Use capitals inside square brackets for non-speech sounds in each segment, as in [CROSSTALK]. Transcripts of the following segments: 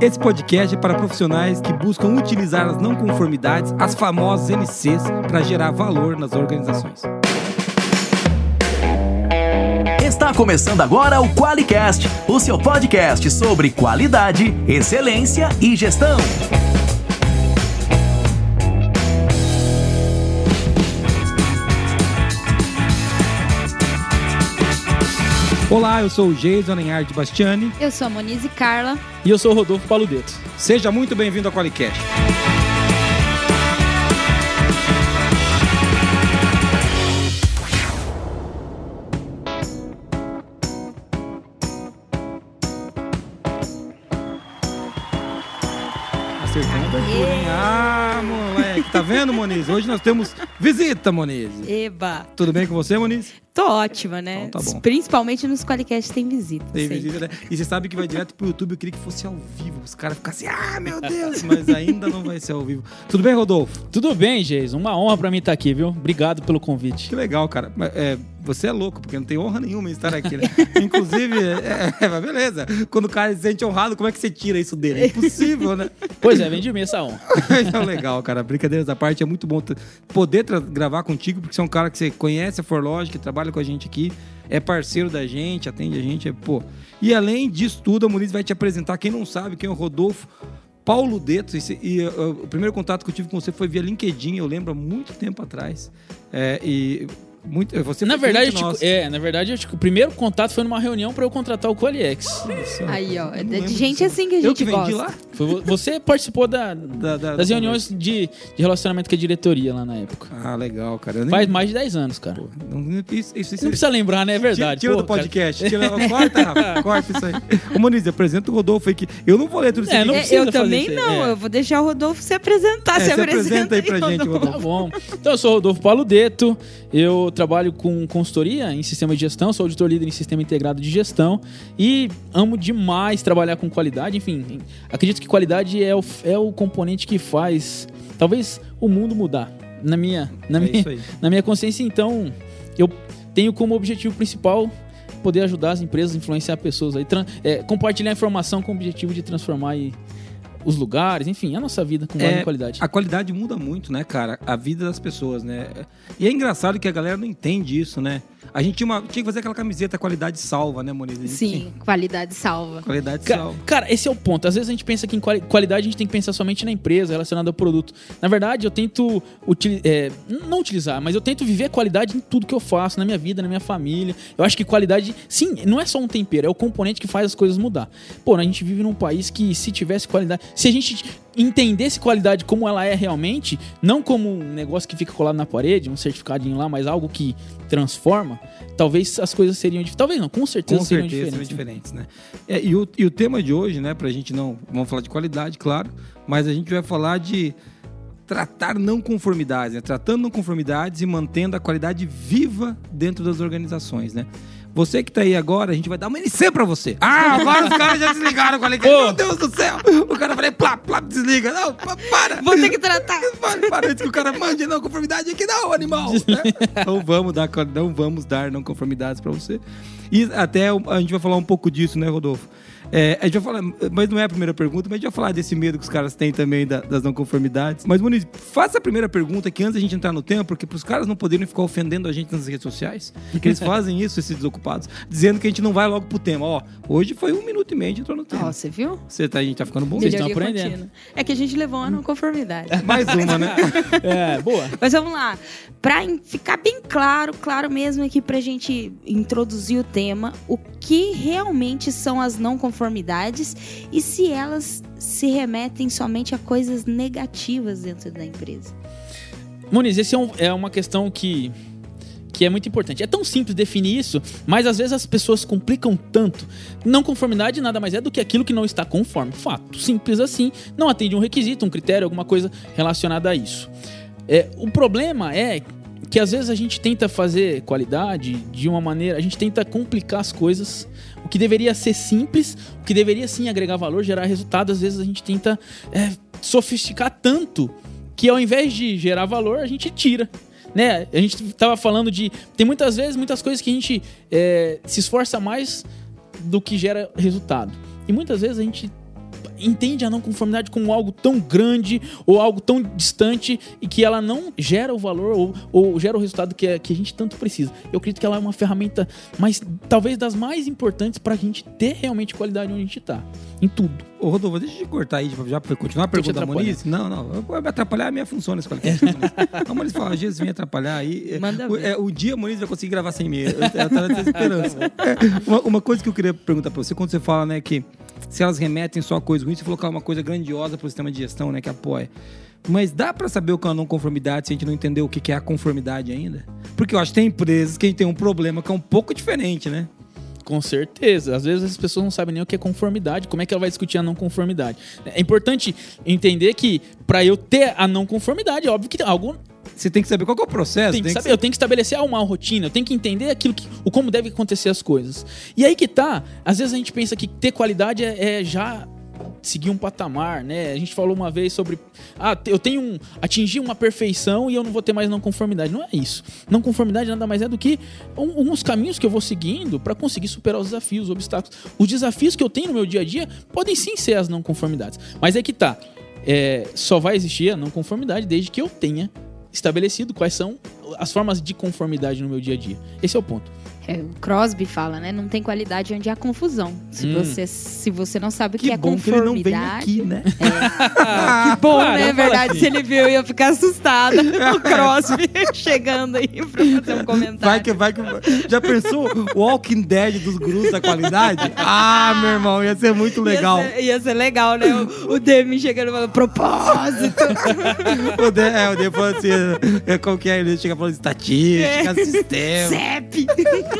Esse podcast é para profissionais que buscam utilizar as não conformidades, as famosas NCs, para gerar valor nas organizações. Está começando agora o QualiCast, o seu podcast sobre qualidade, excelência e gestão. Olá, eu sou o Jason Lenhard Bastiani. Eu sou a Monize Carla. E eu sou o Rodolfo Paludeto. Seja muito bem-vindo ao Qualicast. Acertando a abertura, hein? Ah, moleque. Tá vendo, Moniz? Hoje nós temos visita, Moniz. Eba! Tudo bem com você, Moniz? Tô ótima, né? Então tá bom. Principalmente nos Qualicast tem visita. Tem sempre. visita, né? E você sabe que vai direto pro YouTube. Eu queria que fosse ao vivo. Os caras ficam assim, ah, meu [LAUGHS] Deus. Mas ainda não vai ser ao vivo. Tudo bem, Rodolfo? Tudo bem, Jason? Uma honra pra mim estar aqui, viu? Obrigado pelo convite. Que legal, cara. É, você é louco, porque não tem honra nenhuma em estar aqui, né? [LAUGHS] Inclusive, é, é, mas beleza. Quando o cara se sente honrado, como é que você tira isso dele? É impossível, né? Pois é, vem de mim essa honra. [LAUGHS] Então, legal, cara. Brincadeiras à parte, é muito bom poder gravar contigo, porque você é um cara que você conhece a Forlogic, que trabalha com a gente aqui, é parceiro da gente, atende a gente, é, pô. E além disso tudo, a Muniz vai te apresentar, quem não sabe, quem é o Rodolfo Paulo Deto, e, e, uh, o primeiro contato que eu tive com você foi via LinkedIn, eu lembro, há muito tempo atrás. É, e muito, você Na verdade, eu nosso. é, na verdade, eu te- o primeiro contato foi numa reunião pra eu contratar o Qualiex. Isso. Aí, ó. É de gente disso. assim que a Eu gente que vendi gosta. lá? Foi vo- você participou da- Da- da- das da reuniões de, de relacionamento com a diretoria lá na época. Ah, legal, cara. Eu nem- Faz mais de 10 anos, cara. Pô, não, isso, isso, isso Não precisa lembrar, né? É verdade. Tira, tira Pô, do podcast. Tira, [LAUGHS] corta, Rafa. Corta isso aí. Ô, Moniz, apresenta o Rodolfo aí que eu não vou ler tudo isso É, aqui. não É, precisa eu fazer também isso aí, não. é. Eu vou deixar o Rodolfo se apresentar. É, se se apresenta aí pra gente, Rodolfo. Tá bom. Então, eu sou o Rodolfo Paludeto, eu trabalho com consultoria em sistema de gestão, sou auditor líder em sistema integrado de gestão e amo demais trabalhar com qualidade. Enfim, acredito que qualidade é o, é o componente que faz, talvez, o mundo mudar. Na minha, na É minha, [LAUGHS] na minha consciência, então, eu tenho como objetivo principal poder ajudar as empresas, influenciar pessoas aí, é, compartilhar informação com o objetivo de transformar aí os lugares, enfim, a nossa vida com É, qualidade. A qualidade muda muito, né, cara? A vida das pessoas, né? E é engraçado que a galera não entende isso, né? A gente tinha, uma- tinha que fazer aquela camiseta qualidade salva, né, Moniz? Tinha- Sim, qualidade salva. Qualidade Ca- salva. Cara, esse é o ponto. Às vezes a gente pensa que em quali- qualidade a gente tem que pensar somente na empresa, relacionada ao produto. Na verdade, eu tento utili- é, não utilizar, mas eu tento viver a qualidade em tudo que eu faço, na minha vida, na minha família. Eu acho que qualidade, sim, não é só um tempero, é o componente que faz as coisas mudar. Pô, a gente vive num país que se tivesse qualidade, se a gente entendesse qualidade como ela é realmente, não como um negócio que fica colado na parede, um certificadinho lá, mas algo que transforma, talvez as coisas seriam dif- talvez não, com certeza Com seriam certeza seriam diferentes. né? diferentes, né? É, e, o, e o tema de hoje, né, pra gente não. Vamos falar de qualidade, claro, mas a gente vai falar de tratar não conformidades, né? Tratando não conformidades e mantendo a qualidade viva dentro das organizações, né? Você que tá aí agora, a gente vai dar uma NC pra você. Ah, agora os caras já desligaram. Eu falei, meu Deus do céu. O cara falei, plá, plá, desliga. Não, pa- para. Vou ter que tratar. [LAUGHS] Para, para antes que o cara mande não conformidade aqui não, animal. né? [LAUGHS] Não vamos dar, não vamos dar não conformidades pra você. E até a gente vai falar um pouco disso, né, Rodolfo? É, a gente vai falar, mas não é a primeira pergunta, mas a gente vai falar desse medo que os caras têm também da- das não conformidades. Mas, Muniz, faça a primeira pergunta que antes da gente entrar no tema, porque pros caras não poderem ficar ofendendo a gente nas redes sociais, porque eles [LAUGHS] fazem isso, esses desocupados, dizendo que a gente não vai logo pro tema. Ó, hoje foi um minuto e meio, a gente entrou no Ó, tema. você viu? Você tá, a gente tá ficando bom? Vocês estão aprendendo. contínua. É que a gente levou uma não conformidade. [LAUGHS] Mais uma, né? [LAUGHS] É, boa. Mas vamos lá. Pra em- ficar bem claro, claro mesmo aqui pra gente introduzir o tema, o que realmente são as não conformidades e se elas se remetem somente a coisas negativas dentro da empresa. Muniz, esse é, um- é uma questão que, que é muito importante. É tão simples definir isso, mas às vezes as pessoas complicam tanto. Não conformidade nada mais é do que aquilo que não está conforme. Fato. Simples assim. Não atende um requisito, um critério, alguma coisa relacionada a isso. É, o problema é que às vezes a gente tenta fazer qualidade de uma maneira, a gente tenta complicar as coisas. O que deveria ser simples, o que deveria sim agregar valor, gerar resultado, às vezes a gente tenta é, sofisticar tanto que ao invés de gerar valor, a gente tira. Né? A gente tava falando de. Tem muitas vezes, muitas coisas que a gente é, se esforça mais do que gera resultado. E muitas vezes a gente entende a não conformidade como algo tão grande ou algo tão distante e que ela não gera o valor ou, ou gera o resultado que, é, que a gente tanto precisa. Eu acredito que ela é uma ferramenta, mas talvez das mais importantes para a gente ter realmente qualidade onde a gente está, em tudo. Ô, Rodolfo, deixa eu te cortar aí, já pra continuar a pergunta da Moniz. Não, não, vai me atrapalhar a minha função nesse qualquer A Moniz fala, às vezes vem atrapalhar aí. Manda o, é, o dia a Moniz vai conseguir gravar sem mim. Eu, eu tava nessa esperança. [LAUGHS] É, uma, uma, coisa que eu queria perguntar pra você, quando você fala, né, que se elas remetem só a coisa ruim, você falou que é uma coisa grandiosa pro sistema de gestão, né, que apoia. Mas dá para saber o que é a não conformidade se a gente não entender o que é a conformidade ainda? Porque eu acho que tem empresas que a gente tem um problema que é um pouco diferente, né? Com certeza. Às vezes as pessoas não sabem nem o que é conformidade, como é que ela vai discutir a não conformidade. É importante entender que para eu ter a não conformidade, é óbvio que algo você tem que saber qual é o processo. Tem que saber, que... eu tenho que estabelecer uma rotina, eu tenho que entender aquilo que, o como deve acontecer as coisas. E aí que tá, às vezes a gente pensa que ter qualidade é, é já seguir um patamar, né? A gente falou uma vez sobre ah, eu tenho um atingir uma perfeição e eu não vou ter mais não conformidade. Não é isso. Não conformidade nada mais é do que um, uns caminhos que eu vou seguindo para conseguir superar os desafios, os obstáculos. Os desafios que eu tenho no meu dia a dia podem sim ser as não conformidades. Mas é que tá. É, só vai existir a não conformidade desde que eu tenha estabelecido quais são as formas de conformidade no meu dia a dia. Esse é o ponto. É, o Crosby fala, né? Não tem qualidade onde há confusão. Se, hum. você, se você não sabe o que, que é bom conformidade. Que ele não vem aqui, né? É. [LAUGHS] que bom, né? É verdade. Se ele viu, eu ia ficar assustada. [LAUGHS] o Crosby [LAUGHS] chegando aí pra fazer um comentário. Vai que, vai que. Já pensou o Walking Dead dos gurus da qualidade? Ah, meu irmão, ia ser muito legal. Ia ser, ia ser legal, né? O, o Demi chegando falando propósito. o Demi, é, o Demi falando assim, é, qual que é? Ele chega falando estatística, é. sistema. CEP.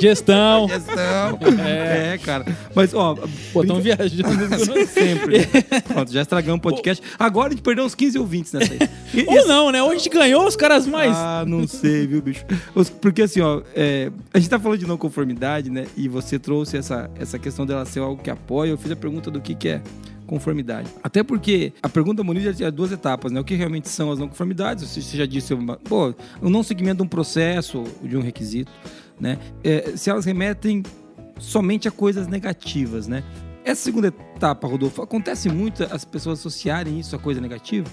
Gestão. Gestão. É. é, cara. Mas, ó. Pô, estão viajando [LAUGHS] sempre. Pronto, já estragamos o podcast. Agora a gente perdeu uns 15 ouvintes nessa aí. E, Ou não, né? Ou a gente ganhou os caras mais. Ah, não sei, viu, bicho? Porque assim, ó, é, a gente tá falando de não conformidade, né? E você trouxe essa, essa questão dela ser algo que apoia. Eu fiz a pergunta do que, que é conformidade. Até porque a pergunta da Moniz já tinha duas etapas, né? O que realmente são as não conformidades? Você já disse, pô, o não seguimento de um processo, de um requisito né? É, se elas remetem somente a coisas negativas, né? Essa segunda etapa, Rodolfo, acontece muito as pessoas associarem isso a coisa negativa?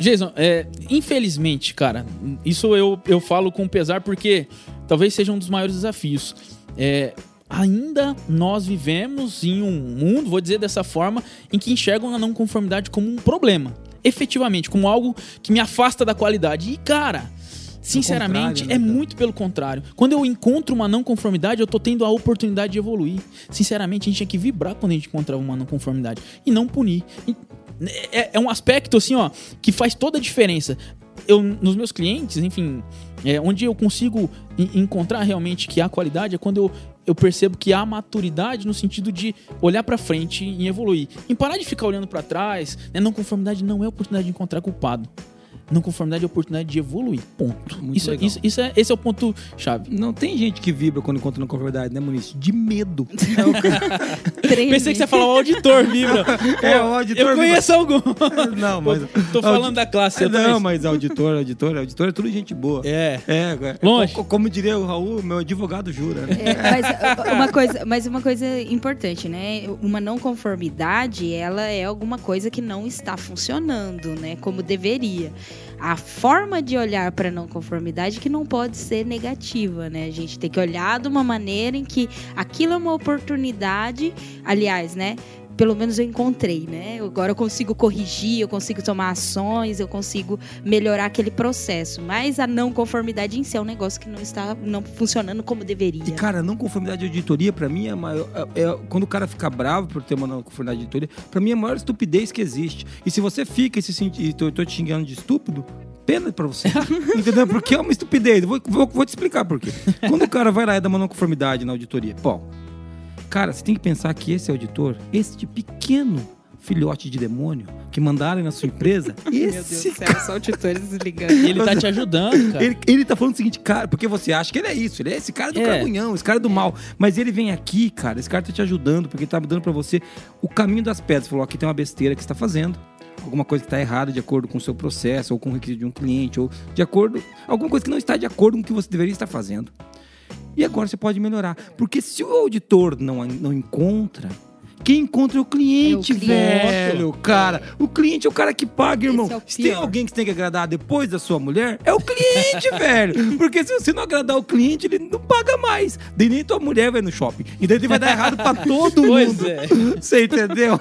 Jason, é, infelizmente, cara, isso eu, eu falo com pesar porque talvez seja um dos maiores desafios. É, ainda nós vivemos em um mundo, vou dizer dessa forma, em que enxergam a não conformidade como um problema. Efetivamente, como algo que me afasta da qualidade. E, cara, Sinceramente, né, é muito pelo contrário. Quando eu encontro uma não conformidade, eu tô tendo a oportunidade de evoluir. Sinceramente, a gente tinha que vibrar quando a gente encontrava uma não conformidade e não punir. É, é um aspecto assim, ó, que faz toda a diferença. Eu, nos meus clientes, enfim, é, onde eu consigo encontrar realmente que há qualidade é quando eu, eu percebo que há maturidade no sentido de olhar para frente e evoluir. Em parar de ficar olhando para trás, né? não conformidade não é oportunidade de encontrar culpado não conformidade é oportunidade de evoluir. Ponto. Muito isso, legal. isso, isso é, esse é o ponto chave. Não tem gente que vibra quando encontra não conformidade, né, Muniz? De medo. [LAUGHS] [LAUGHS] Pensei que você ia falar o auditor vibra. [LAUGHS] É, o auditor. Eu conheço algum. Não, mas. Tô falando Audi... da classe. Não, mas auditor, auditor, auditor é tudo gente boa. É. É, é. Longe. Como, como diria o Raul, meu advogado jura, né? É, mas, uma coisa, mas uma coisa importante, né? Uma não conformidade, ela é alguma coisa que não está funcionando, né? Como deveria a forma de olhar para não conformidade que não pode ser negativa, né? A gente tem que olhar de uma maneira em que aquilo é uma oportunidade, aliás, né? Pelo menos eu encontrei, né? Agora eu consigo corrigir, eu consigo tomar ações, eu consigo melhorar aquele processo. Mas a não conformidade em si é um negócio que não está não funcionando como deveria. E, cara, não conformidade de auditoria, para mim, é, maior, é, é, quando o cara fica bravo por ter uma não conformidade de auditoria, para mim é a maior estupidez que existe. E se você fica e se sentir, tô, tô te xingando de estúpido, pena pra você. [LAUGHS] Entendeu? Porque é uma estupidez. Vou, vou, vou, te explicar por quê. Quando o cara vai lá e dá uma não conformidade na auditoria, pô, Cara, você tem que pensar que esse auditor, este pequeno filhote de demônio que mandaram na sua empresa. esse [LAUGHS] Meu Deus do céu, só auditores desligando. E [LAUGHS] ele tá te ajudando, cara. Ele, ele tá falando o seguinte, cara, porque você acha que ele é isso, ele é esse cara do é. esse cara do mal. Mas ele vem aqui, cara, esse cara tá te ajudando, porque ele tá dando para você o caminho das pedras. Falou, aqui tem uma besteira que você tá fazendo alguma coisa que está errada de acordo com o seu processo, ou com o requisito de um cliente, ou de acordo. alguma coisa que não está de acordo com o que você deveria estar fazendo. E agora você pode melhorar. Porque se o auditor não, não encontra, Quem encontra é o cliente, É o cliente. velho, cara. O cliente é o cara que paga, irmão. é se tem alguém que você tem que agradar depois da sua mulher, é o cliente, [LAUGHS] velho. Porque se você não agradar o cliente, ele não paga mais. Daí nem tua mulher vai no shopping. E daí vai dar errado pra todo [LAUGHS] Pois mundo. é. [LAUGHS] Você entendeu?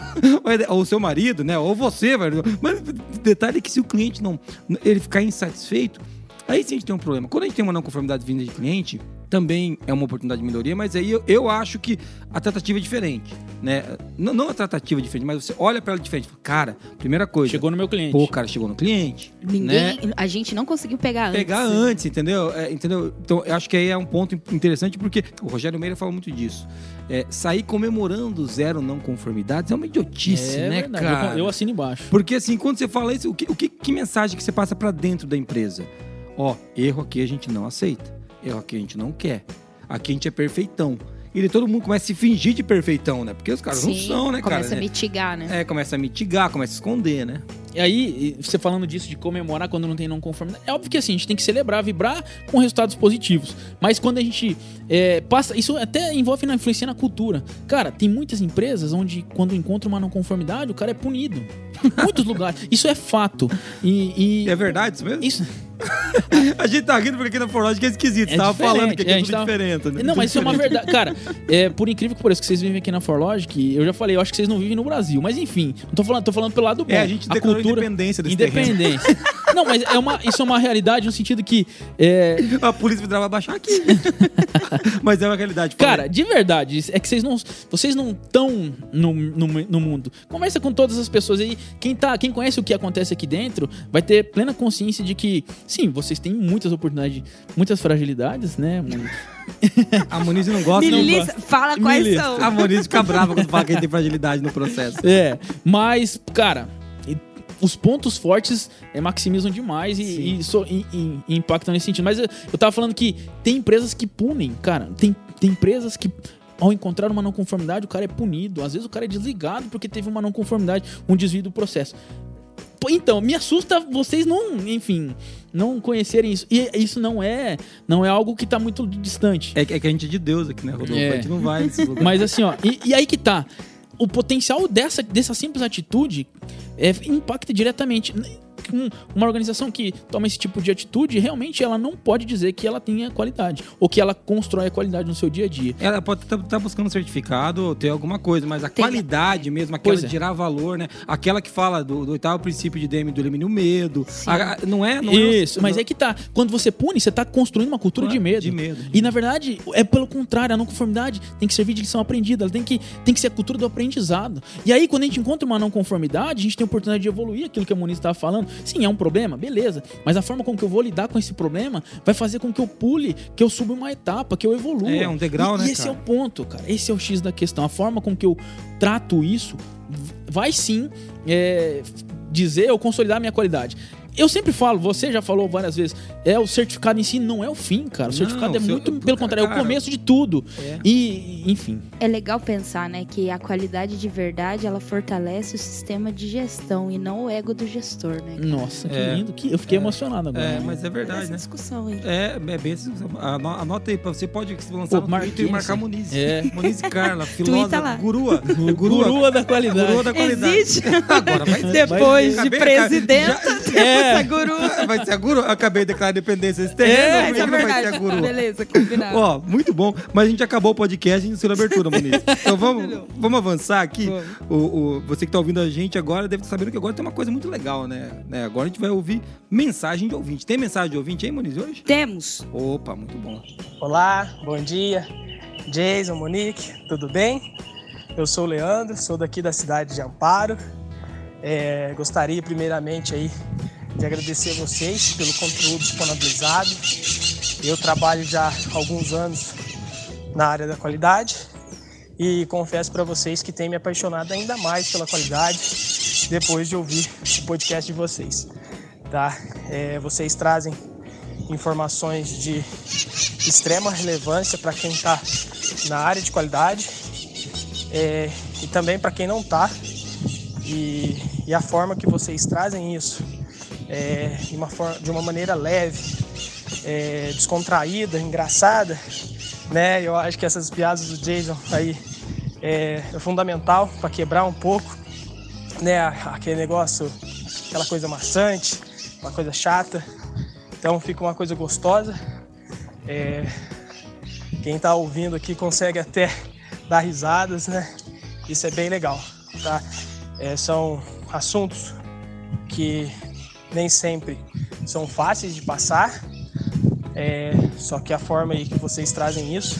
Ou o seu marido, né? Ou você, velho. Mas o detalhe é que se o cliente não. ele ficar insatisfeito, aí sim a gente tem um problema. Quando a gente tem uma não conformidade vinda de cliente, também é uma oportunidade de melhoria, mas aí eu, eu acho que a tratativa é diferente, né? Não, não a tratativa é diferente, mas você olha pra ela diferente. Fala, Cara, primeira coisa. Chegou no meu cliente. Pô, cara, chegou no cliente. Ninguém, né? a gente não conseguiu pegar antes. Pegar antes, entendeu? É, entendeu? Então, eu acho que aí é um ponto interessante, porque o Rogério Meira fala muito disso. É, sair comemorando zero não conformidades é uma idiotice, é né, verdade. cara? Eu, eu assino embaixo. Porque assim, quando você fala isso, o que, o que, que mensagem que você passa pra dentro da empresa? Ó, erro aqui a gente não aceita. Erro aqui a gente não quer. Aqui a gente é perfeitão. E todo mundo começa a se fingir de perfeitão, né? Porque os caras não Sim, são, né, cara? Começa a né? mitigar, né? É, começa a mitigar, começa a esconder, né? E aí, você falando disso de comemorar quando não tem não conformidade, é óbvio que assim, a gente tem que celebrar, vibrar com resultados positivos. Mas quando a gente é, passa. Isso até envolve na influência na cultura. Cara, tem muitas empresas onde, quando encontra uma não conformidade, o cara é punido. [LAUGHS] Muitos lugares. Isso é fato. E. e- E é verdade isso mesmo? Isso. [LAUGHS] A gente tá rindo porque aqui na Forlógica é esquisito. É tava falando que aqui é, é, a tudo tava- diferente. né? Não, mas isso é uma verdade. Cara, [LAUGHS] é, por incrível que pareça que vocês vivem aqui na Forlogic, eu já falei, eu acho que vocês não vivem no Brasil. Mas enfim, não tô falando, tô falando pelo lado bom. É, a gente declarou independência desse Independência. [LAUGHS] Não, mas é uma, isso é uma realidade no sentido que. é, A polícia federal vai baixar aqui. mas é uma realidade. Cara, de verdade, é que vocês não vocês não estão no, no, no mundo. Conversa com todas as pessoas aí. Quem, tá, quem conhece o que acontece aqui dentro vai ter plena consciência de que, sim, vocês têm muitas oportunidades, muitas fragilidades, né? [LAUGHS] A Muniz não gosta. Me não lista- fala quais lista. são. A Muniz fica brava quando fala que tem fragilidade no processo. É, mas, cara, os pontos fortes é, maximizam demais e, e so- e- e impactam nesse sentido. Mas eu, eu tava falando que tem empresas que punem, cara. Tem, tem empresas que. Ao encontrar uma não conformidade, o cara é punido. Às vezes o cara é desligado porque teve uma não conformidade, um desvio do processo. Então, me assusta vocês não, enfim, não conhecerem isso. E isso não é, não é algo que tá muito distante. É, que- é que a gente é de Deus aqui, né, Rodolfo? É. A gente não vai nesses lugares. Mas assim, ó, e, e aí que tá. O potencial dessa, dessa simples atitude é, impacta diretamente. Um- Uma organização que toma esse tipo de atitude, realmente ela não pode dizer que ela tenha qualidade. Ou que ela constrói a qualidade no seu dia a dia. Ela pode estar buscando um certificado ou ter alguma coisa, mas a Tem- qualidade mesmo, aquela Pois é. de gerar valor, né? Aquela que fala do, do oitavo princípio de Demi do elimine o medo. A- não é? Não é- Isso, mas é que tá. Quando você pune, você tá construindo uma cultura de medo. De medo. E na verdade, é pelo contrário, a não conformidade tem que servir de lição aprendida, ela tem que, tem que ser a cultura do aprendizado. E aí, quando a gente encontra uma não conformidade, a gente tem a oportunidade de evoluir aquilo que a Moniz estava falando. Sim, é um problema, beleza. Mas a forma com que eu vou lidar com esse problema vai fazer com que eu pule, que eu suba uma etapa, que eu evolua. É, um degrau, e, né, E esse cara? é o ponto, cara. Esse é o X da questão. A forma com que eu trato isso vai sim é, dizer ou consolidar a minha qualidade. Eu sempre falo, você já falou várias vezes, é o certificado em si não é o fim, cara. O Não, certificado é o seu- muito, pelo contrário, é o cara, começo de tudo. É. E, enfim, É legal pensar, né, que a qualidade de verdade, ela fortalece o sistema de gestão e não o ego do gestor, né? nossa, que É. lindo. Que, eu fiquei emocionado agora. É, mas é verdade, Essa né? discussão aí. É, é bem assim. ano- Anota aí, pra- você pode lançar Pô, no Twitter e marcar. Muniz. É. Muniz Carla, [LAUGHS] filósofa, lá. gurua. É Gurua da qualidade. Gurua da qualidade. Existe? Agora vai. [LAUGHS] Depois de Acabei- presidenta, já- [LAUGHS] temos É. a guru. [LAUGHS] Vai ser a guru? Eu acabei de declarar independência esse terreno. É, é não vai ser a verdade. guru? Beleza, combinado. Ó, muito bom. Mas a gente acabou o podcast e iniciou a abertura, Muniz. [LAUGHS] Então vamos, vamos avançar aqui. O, o- você que tá ouvindo a gente agora deve estar sabendo que agora tem uma coisa muito legal, né? né? Agora a gente vai ouvir mensagem de ouvinte. Tem mensagem de ouvinte aí, Muniz, hoje? Temos. Opa, muito bom. Olá, bom dia. Jason, Monique, tudo bem? Eu sou o Leandro, sou daqui da cidade de Amparo. É, gostaria primeiramente aí de agradecer a vocês pelo conteúdo disponibilizado. Eu trabalho já há alguns anos na área da qualidade e confesso para vocês que tem me apaixonado ainda mais pela qualidade depois de ouvir o podcast de vocês. Tá? É, vocês trazem informações de extrema relevância para quem está na área de qualidade é, e também para quem não está. E, e a forma que vocês trazem isso é, de, uma forma, de uma maneira leve, é, descontraída, engraçada, né? Eu acho que essas piadas do Jason aí é, é fundamental para quebrar um pouco, né, aquele negócio, aquela coisa maçante, uma coisa chata. Então fica uma coisa gostosa. É, quem está ouvindo aqui consegue até [LAUGHS] dar risadas, né? Isso é bem legal, tá? É, são assuntos que nem sempre são fáceis de passar, é, só que a forma aí que vocês trazem isso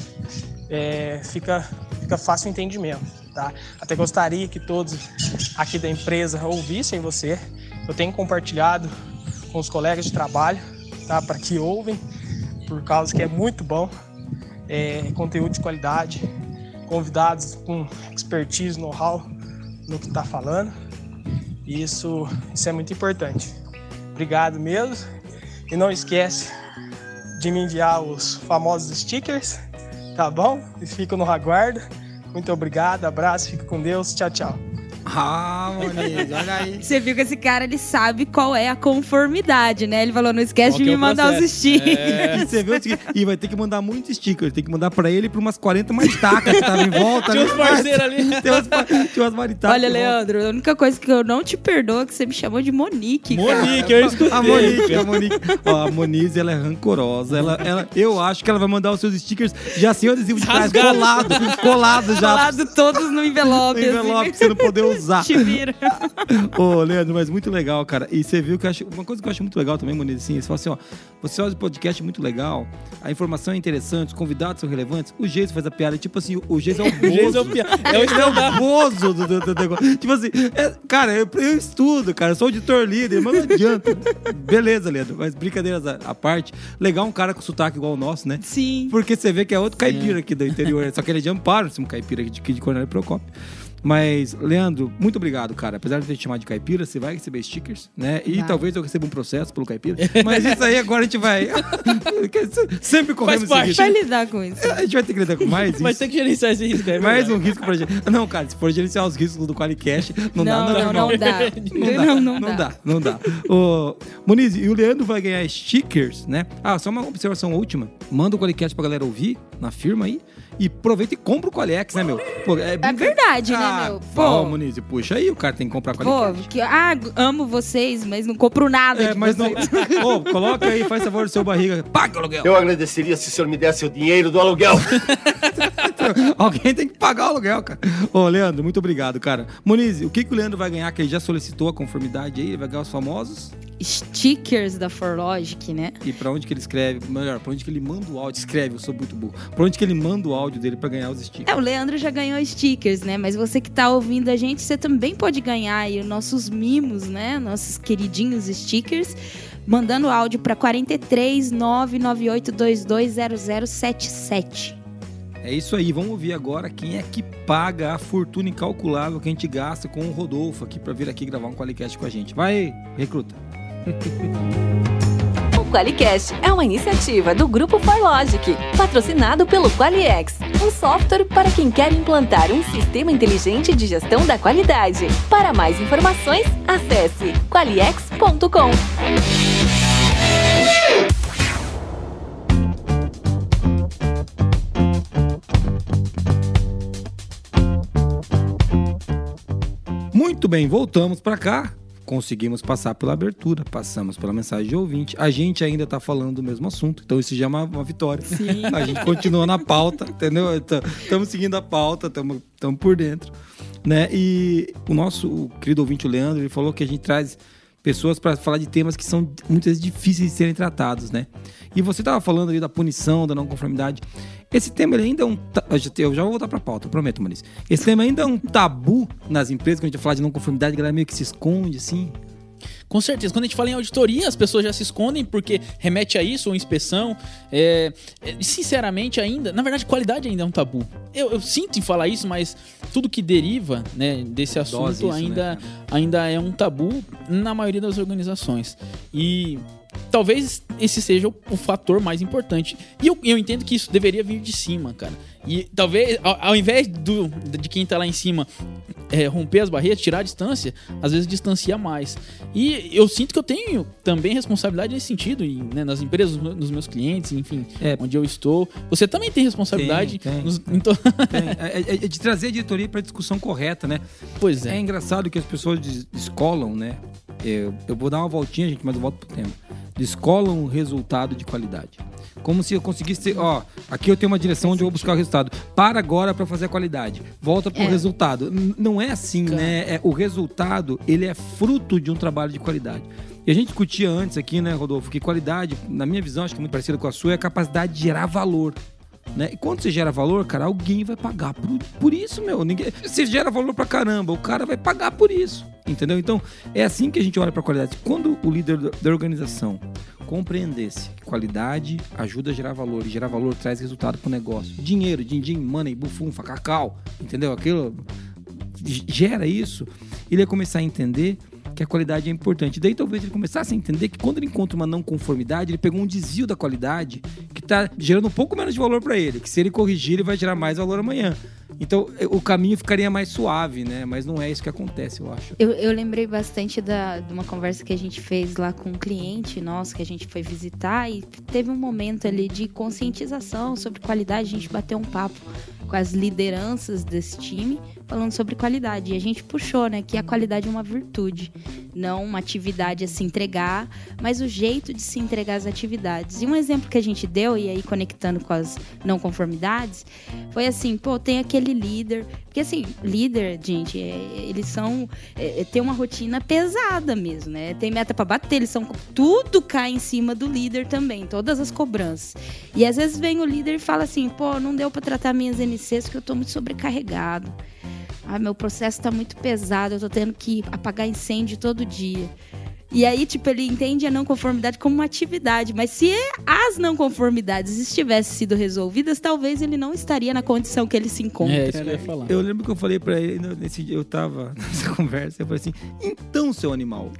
é, fica, fica fácil entendimento, tá? Até gostaria que todos aqui da empresa ouvissem você. Eu tenho compartilhado com os colegas de trabalho, tá? Para que ouvem, por causa que é muito bom é, conteúdo de qualidade, convidados com expertise, know-how no que está falando. Isso, isso é muito importante. Obrigado mesmo. E não esquece de me enviar os famosos stickers, tá bom? E fico no aguardo. Muito obrigado, abraço, fica com Deus, tchau, tchau. Ah, Moniz, olha aí. Você viu que esse cara, ele sabe qual é a conformidade, né? Ele falou, não esquece Qual de é me o mandar os processo? stickers. É. E você viu e vai ter que mandar muito sticker, tem que mandar pra ele e pra umas 40 maritacas que estavam em volta. Tinha uns parceiros ali. Tem umas, tinha umas maritacas. Olha. Leandro, a única coisa que eu não te perdoo é que você me chamou de Monique. cara. Monique, eu escutei. A Monique, a Monique. Ó, a Moniz, ela é rancorosa. Ela, ela, eu acho que ela vai mandar os seus stickers já sem o adesivo de trás, colado, colado já. Falado todos no envelope. No envelope pra você não poder usar. Te vira. [LAUGHS] Ô, Leandro, mas muito legal, cara. E você viu que eu acho, uma coisa que eu acho muito legal também, Moniz, assim, você fala assim, ó, você faz o podcast muito legal, a informação é interessante, os convidados são relevantes, o Geiso faz a piada, tipo assim, o Geiso é o [LAUGHS] Geis é o Bozo. pia- É o é do, do- do negócio. Tipo assim, é- cara, eu, eu estudo, cara, eu sou auditor líder, mas não adianta. Beleza, Leandro, mas brincadeiras à, à parte, legal um cara com sotaque igual o nosso, né? Sim. Porque você vê que é outro caipira aqui do interior. Só que ele é de Amparo, esse caipira aqui de, de Coronel Procópio. Mas, Leandro, muito obrigado, cara. Apesar de eu te chamar de caipira, você vai receber stickers, né? E Vai. talvez eu receba um processo pelo caipira. Mas isso aí agora a gente vai. [LAUGHS] Sempre corremos esse parte. risco. Vai lidar com isso. A gente vai ter que lidar com mais isso. Mas tem que gerenciar esse risco aí. Mais um risco pra gente. Não, cara, se for gerenciar os riscos do Qualicast, não, dá, Não, não, não, não dá. Não dá, não, dá. não dá. Ô, Muniz, e o Leandro vai ganhar stickers, né? Ah, só uma observação última. Manda o Qualicast pra galera ouvir na firma aí. E aproveita e compra o Qualiex, né, meu? Pô, É verdade, né, meu? Pô, Pô. Muniz, puxa aí, o cara tem que comprar Pô, Qualicast. que, ah, amo vocês, mas não compro nada É, de mas não. vocês. [LAUGHS] Ô, coloca aí, faz favor do seu barriga. Paga o aluguel. Eu agradeceria se o senhor me desse o dinheiro do aluguel. [LAUGHS] Alguém tem que pagar o aluguel, cara. Ô, Leandro, muito obrigado, cara. Muniz, o que, que o Leandro vai ganhar? Que ele já solicitou a conformidade aí? Ele vai ganhar os famosos? Stickers da Forlogic, né? E pra onde que ele escreve? Melhor, pra onde que ele manda o áudio? Escreve, eu sou muito burro. Pra onde que ele manda o áudio dele pra ganhar os stickers? É, o Leandro já ganhou stickers, né? Mas você que tá ouvindo a gente, você também pode ganhar aí os nossos mimos, né? Nossos queridinhos stickers. Mandando áudio pra 43 998220077. É isso aí, vamos ouvir agora quem é que paga a fortuna incalculável que a gente gasta com o Rodolfo aqui pra vir aqui gravar um Qualicast com a gente. Vai, recruta. [LAUGHS] Qualicast é uma iniciativa do Grupo Forlogic, patrocinado pelo Qualiex, um software para quem quer implantar um sistema inteligente de gestão da qualidade. Para mais informações, acesse qualiex.com. Muito bem, voltamos pra cá. Conseguimos passar pela abertura, passamos pela mensagem de ouvinte. A gente ainda tá falando do mesmo assunto, então isso já é uma, uma vitória. Sim. A gente continua na pauta, entendeu? Estamos seguindo a pauta, estamos por dentro. Né? E o nosso o querido ouvinte, o Leandro, ele falou que a gente traz pessoas para falar de temas que são muitas vezes difíceis de serem tratados, né? E você estava falando ali da punição, da não conformidade. Esse tema ainda é um. Eu já- vou voltar para a pauta, prometo, Maurício. Esse tema ainda é um tabu nas empresas, quando a gente fala de não conformidade, a galera meio que se esconde, assim. Com certeza. Quando a gente fala em auditoria, as pessoas já se escondem porque remete a isso, ou inspeção. É, é, sinceramente, ainda, na verdade, qualidade ainda é um tabu. Eu, eu sinto em falar isso, mas tudo que deriva né, desse assunto isso, né, ainda, cara? ainda é um tabu na maioria das organizações. E talvez esse seja o, o fator mais importante. E eu, eu entendo que isso deveria vir de cima, cara. E talvez, ao, ao invés do, de quem tá lá em cima é, romper as barreiras, tirar a distância, às vezes distancia mais. E eu sinto que eu tenho também responsabilidade nesse sentido, e, né, nas empresas, nos meus clientes, enfim, É. onde eu estou. Você também tem responsabilidade. Tem, tem, nos- tem. to- [LAUGHS] Tem, é, é- é de trazer a diretoria para a discussão correta, né? pois É. é. engraçado que as pessoas des- descolam, né? Eu, eu vou dar uma voltinha, gente, mas eu volto pro tema. Descolam o resultado de qualidade. Como se eu conseguisse ter, ó, aqui eu tenho uma direção onde eu vou buscar o resultado. Para agora para fazer a qualidade. Volta pro É. resultado. N- não é assim, né? É, o resultado, ele é fruto de um trabalho de qualidade. E a gente discutia antes aqui, né, Rodolfo, que qualidade, na minha visão, acho que é muito parecida com a sua, é a capacidade de gerar valor. Né? E quando você gera valor, cara, alguém vai pagar por, por isso, meu. Ninguém, você gera valor pra caramba, o cara vai pagar por isso. Entendeu? Então, é assim que a gente olha pra qualidade. Quando o líder da organização compreendesse que qualidade ajuda a gerar valor e gerar valor traz resultado pro negócio. Dinheiro, din-din, money, bufunfa, cacau, entendeu? Aquilo gera isso, ele ia começar a entender que a qualidade é importante. Daí talvez ele começasse a entender que quando ele encontra uma não conformidade, ele pegou um desvio da qualidade que está gerando um pouco menos de valor para ele, que se ele corrigir, ele vai gerar mais valor amanhã. Então, eh, o caminho ficaria mais suave, né? Mas não é isso que acontece, eu acho. Eu, eu lembrei bastante da, de uma conversa que a gente fez lá com um cliente nosso que a gente foi visitar e teve um momento ali de conscientização sobre qualidade. A gente bateu um papo com as lideranças desse time falando sobre qualidade. E a gente puxou, né, que a qualidade é uma virtude, não uma atividade a se entregar, mas o jeito de se entregar às atividades. E um exemplo que a gente deu, e aí conectando com as não conformidades, foi assim, pô, tem aquele líder. Porque assim, líder, gente, é- eles são. É, é, tem uma rotina pesada mesmo, né? Tem meta pra bater, eles são. Tudo cai em cima do líder também, todas as cobranças. E às vezes vem o líder e fala assim, pô, não deu pra tratar minhas NCs porque eu tô muito sobrecarregado. Ah, meu processo tá muito pesado, eu tô tendo que apagar incêndio todo dia. E aí, tipo, ele entende a não conformidade como uma atividade. Mas se as não conformidades estivessem sido resolvidas, talvez ele não estaria na condição que ele se encontra. É, isso que eu ia falar. Eu lembro que eu falei pra ele nesse dia, eu tava [LAUGHS] nessa conversa, eu falei assim: então, seu animal.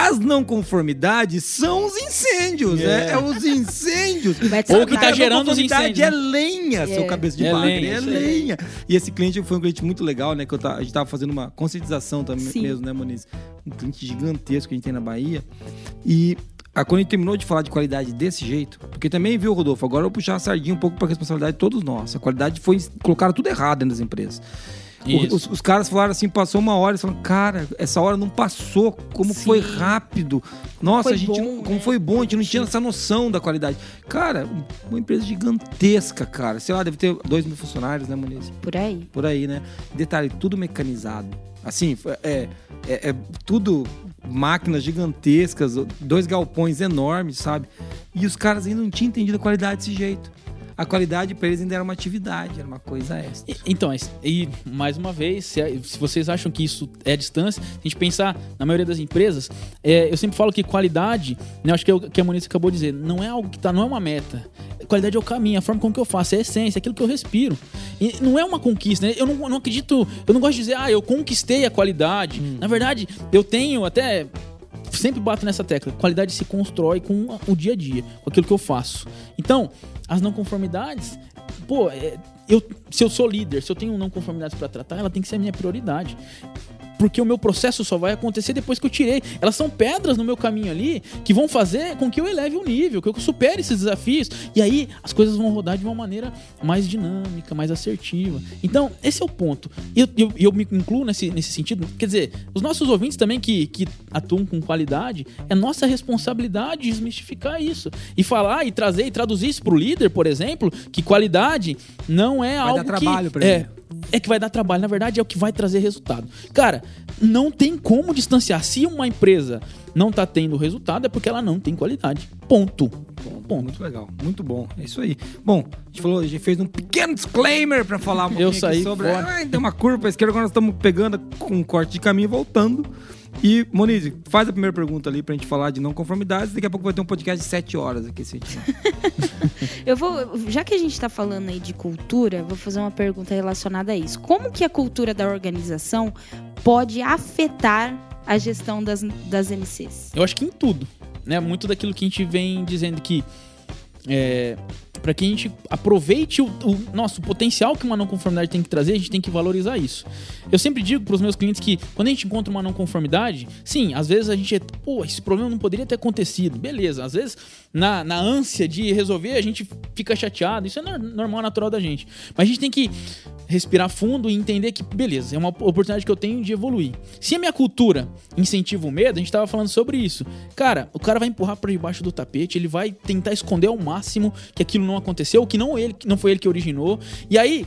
As não conformidades são os incêndios, né? É os incêndios. [LAUGHS] Ou que tá A não gerando os conformidade incêndios, É lenha, seu É. cabeça de É lenha, É lenha. E esse cliente foi um cliente muito legal, né? Que eu a gente tava fazendo uma conscientização também Sim. mesmo, né, Moniz? Um cliente gigantesco que a gente tem na Bahia. E a, quando a gente terminou de falar de qualidade desse jeito, porque também, viu, Rodolfo, agora eu vou puxar a sardinha um pouco pra responsabilidade de todos nós. A qualidade foi. Colocaram tudo errado dentro das empresas. Os, os caras falaram assim, passou uma hora, eles falaram, cara, essa hora não passou, como Sim. foi rápido. Nossa, Foi a gente, bom, não- como né? foi bom, a gente não tinha essa noção da qualidade. Cara, uma empresa gigantesca, cara. Sei lá, deve ter dois mil funcionários, né, Muniz? Por aí. Por aí, né? Detalhe, tudo mecanizado. Assim, é, é, é tudo máquinas gigantescas, dois galpões enormes, sabe? E os caras ainda não tinham entendido a qualidade desse jeito. A qualidade pra eles ainda era uma atividade, era uma coisa extra. Então, e mais uma vez, se, se vocês acham que isso é distância, a gente pensar na maioria das empresas, é, eu sempre falo que qualidade, né, acho que é o que a Moniz acabou de dizer, não é algo que tá, não é uma meta. Qualidade é o caminho, a forma como que eu faço, é a essência, é aquilo que eu respiro. E não é uma conquista, né? Eu não, eu não acredito, eu não gosto de dizer, ah, eu conquistei a qualidade. Na verdade, eu tenho até sempre bato nessa tecla. Qualidade se constrói com o dia a dia, com aquilo que eu faço. Então, as não conformidades, pô, é, eu, se eu sou líder, se eu tenho não conformidades para tratar, ela tem que ser a minha prioridade. Porque o meu processo só vai acontecer depois que eu tirei. Elas são pedras no meu caminho ali que vão fazer com que eu eleve o nível, que eu supere esses desafios. E aí as coisas vão rodar de uma maneira mais dinâmica, mais assertiva. Então, esse é o ponto. E eu, eu, eu me incluo nesse, nesse sentido. Quer dizer, os nossos ouvintes também que, que atuam com qualidade, é nossa responsabilidade desmistificar isso. E falar e trazer e traduzir isso pro líder, por exemplo, que qualidade não é Vai algo dar trabalho que. pra é, ele. É que vai dar trabalho, na verdade é o que vai trazer resultado. Cara, não tem como distanciar. Se uma empresa não tá tendo resultado, é porque ela não tem qualidade. Ponto. Ponto. Muito legal, muito bom. É isso aí. Bom, a gente falou, a gente fez um pequeno disclaimer pra falar um Eu saí sobre. fora. Ai, deu uma curva pra esquerda, agora nós estamos pegando com um corte de caminho e voltando. E, Monize, faz a primeira pergunta ali pra gente falar de não conformidades. Daqui a pouco vai ter um podcast de 7 horas aqui, se a gente... [LAUGHS] Eu vou, já que a gente tá falando aí de cultura, vou fazer uma pergunta relacionada a isso. Como que a cultura da organização pode afetar a gestão das, das MCs? Eu acho que em tudo. Né? Muito daquilo que a gente vem dizendo que é, para que a gente aproveite o, o nosso potencial que uma não conformidade tem que trazer, a gente tem que valorizar isso. Eu sempre digo para os meus clientes que quando a gente encontra uma não conformidade, sim, às vezes a gente é, pô, esse problema não poderia ter acontecido, beleza. Às vezes, na, na ânsia de resolver, a gente fica chateado, isso é normal, natural da gente. Mas a gente tem que respirar fundo e entender que, beleza, é uma oportunidade que eu tenho de evoluir. Se a minha cultura incentiva o medo, a gente tava falando sobre isso. Cara, o cara vai empurrar para debaixo do tapete, ele vai tentar esconder ao máximo que aquilo não aconteceu, que não ele, não foi ele que originou. E aí,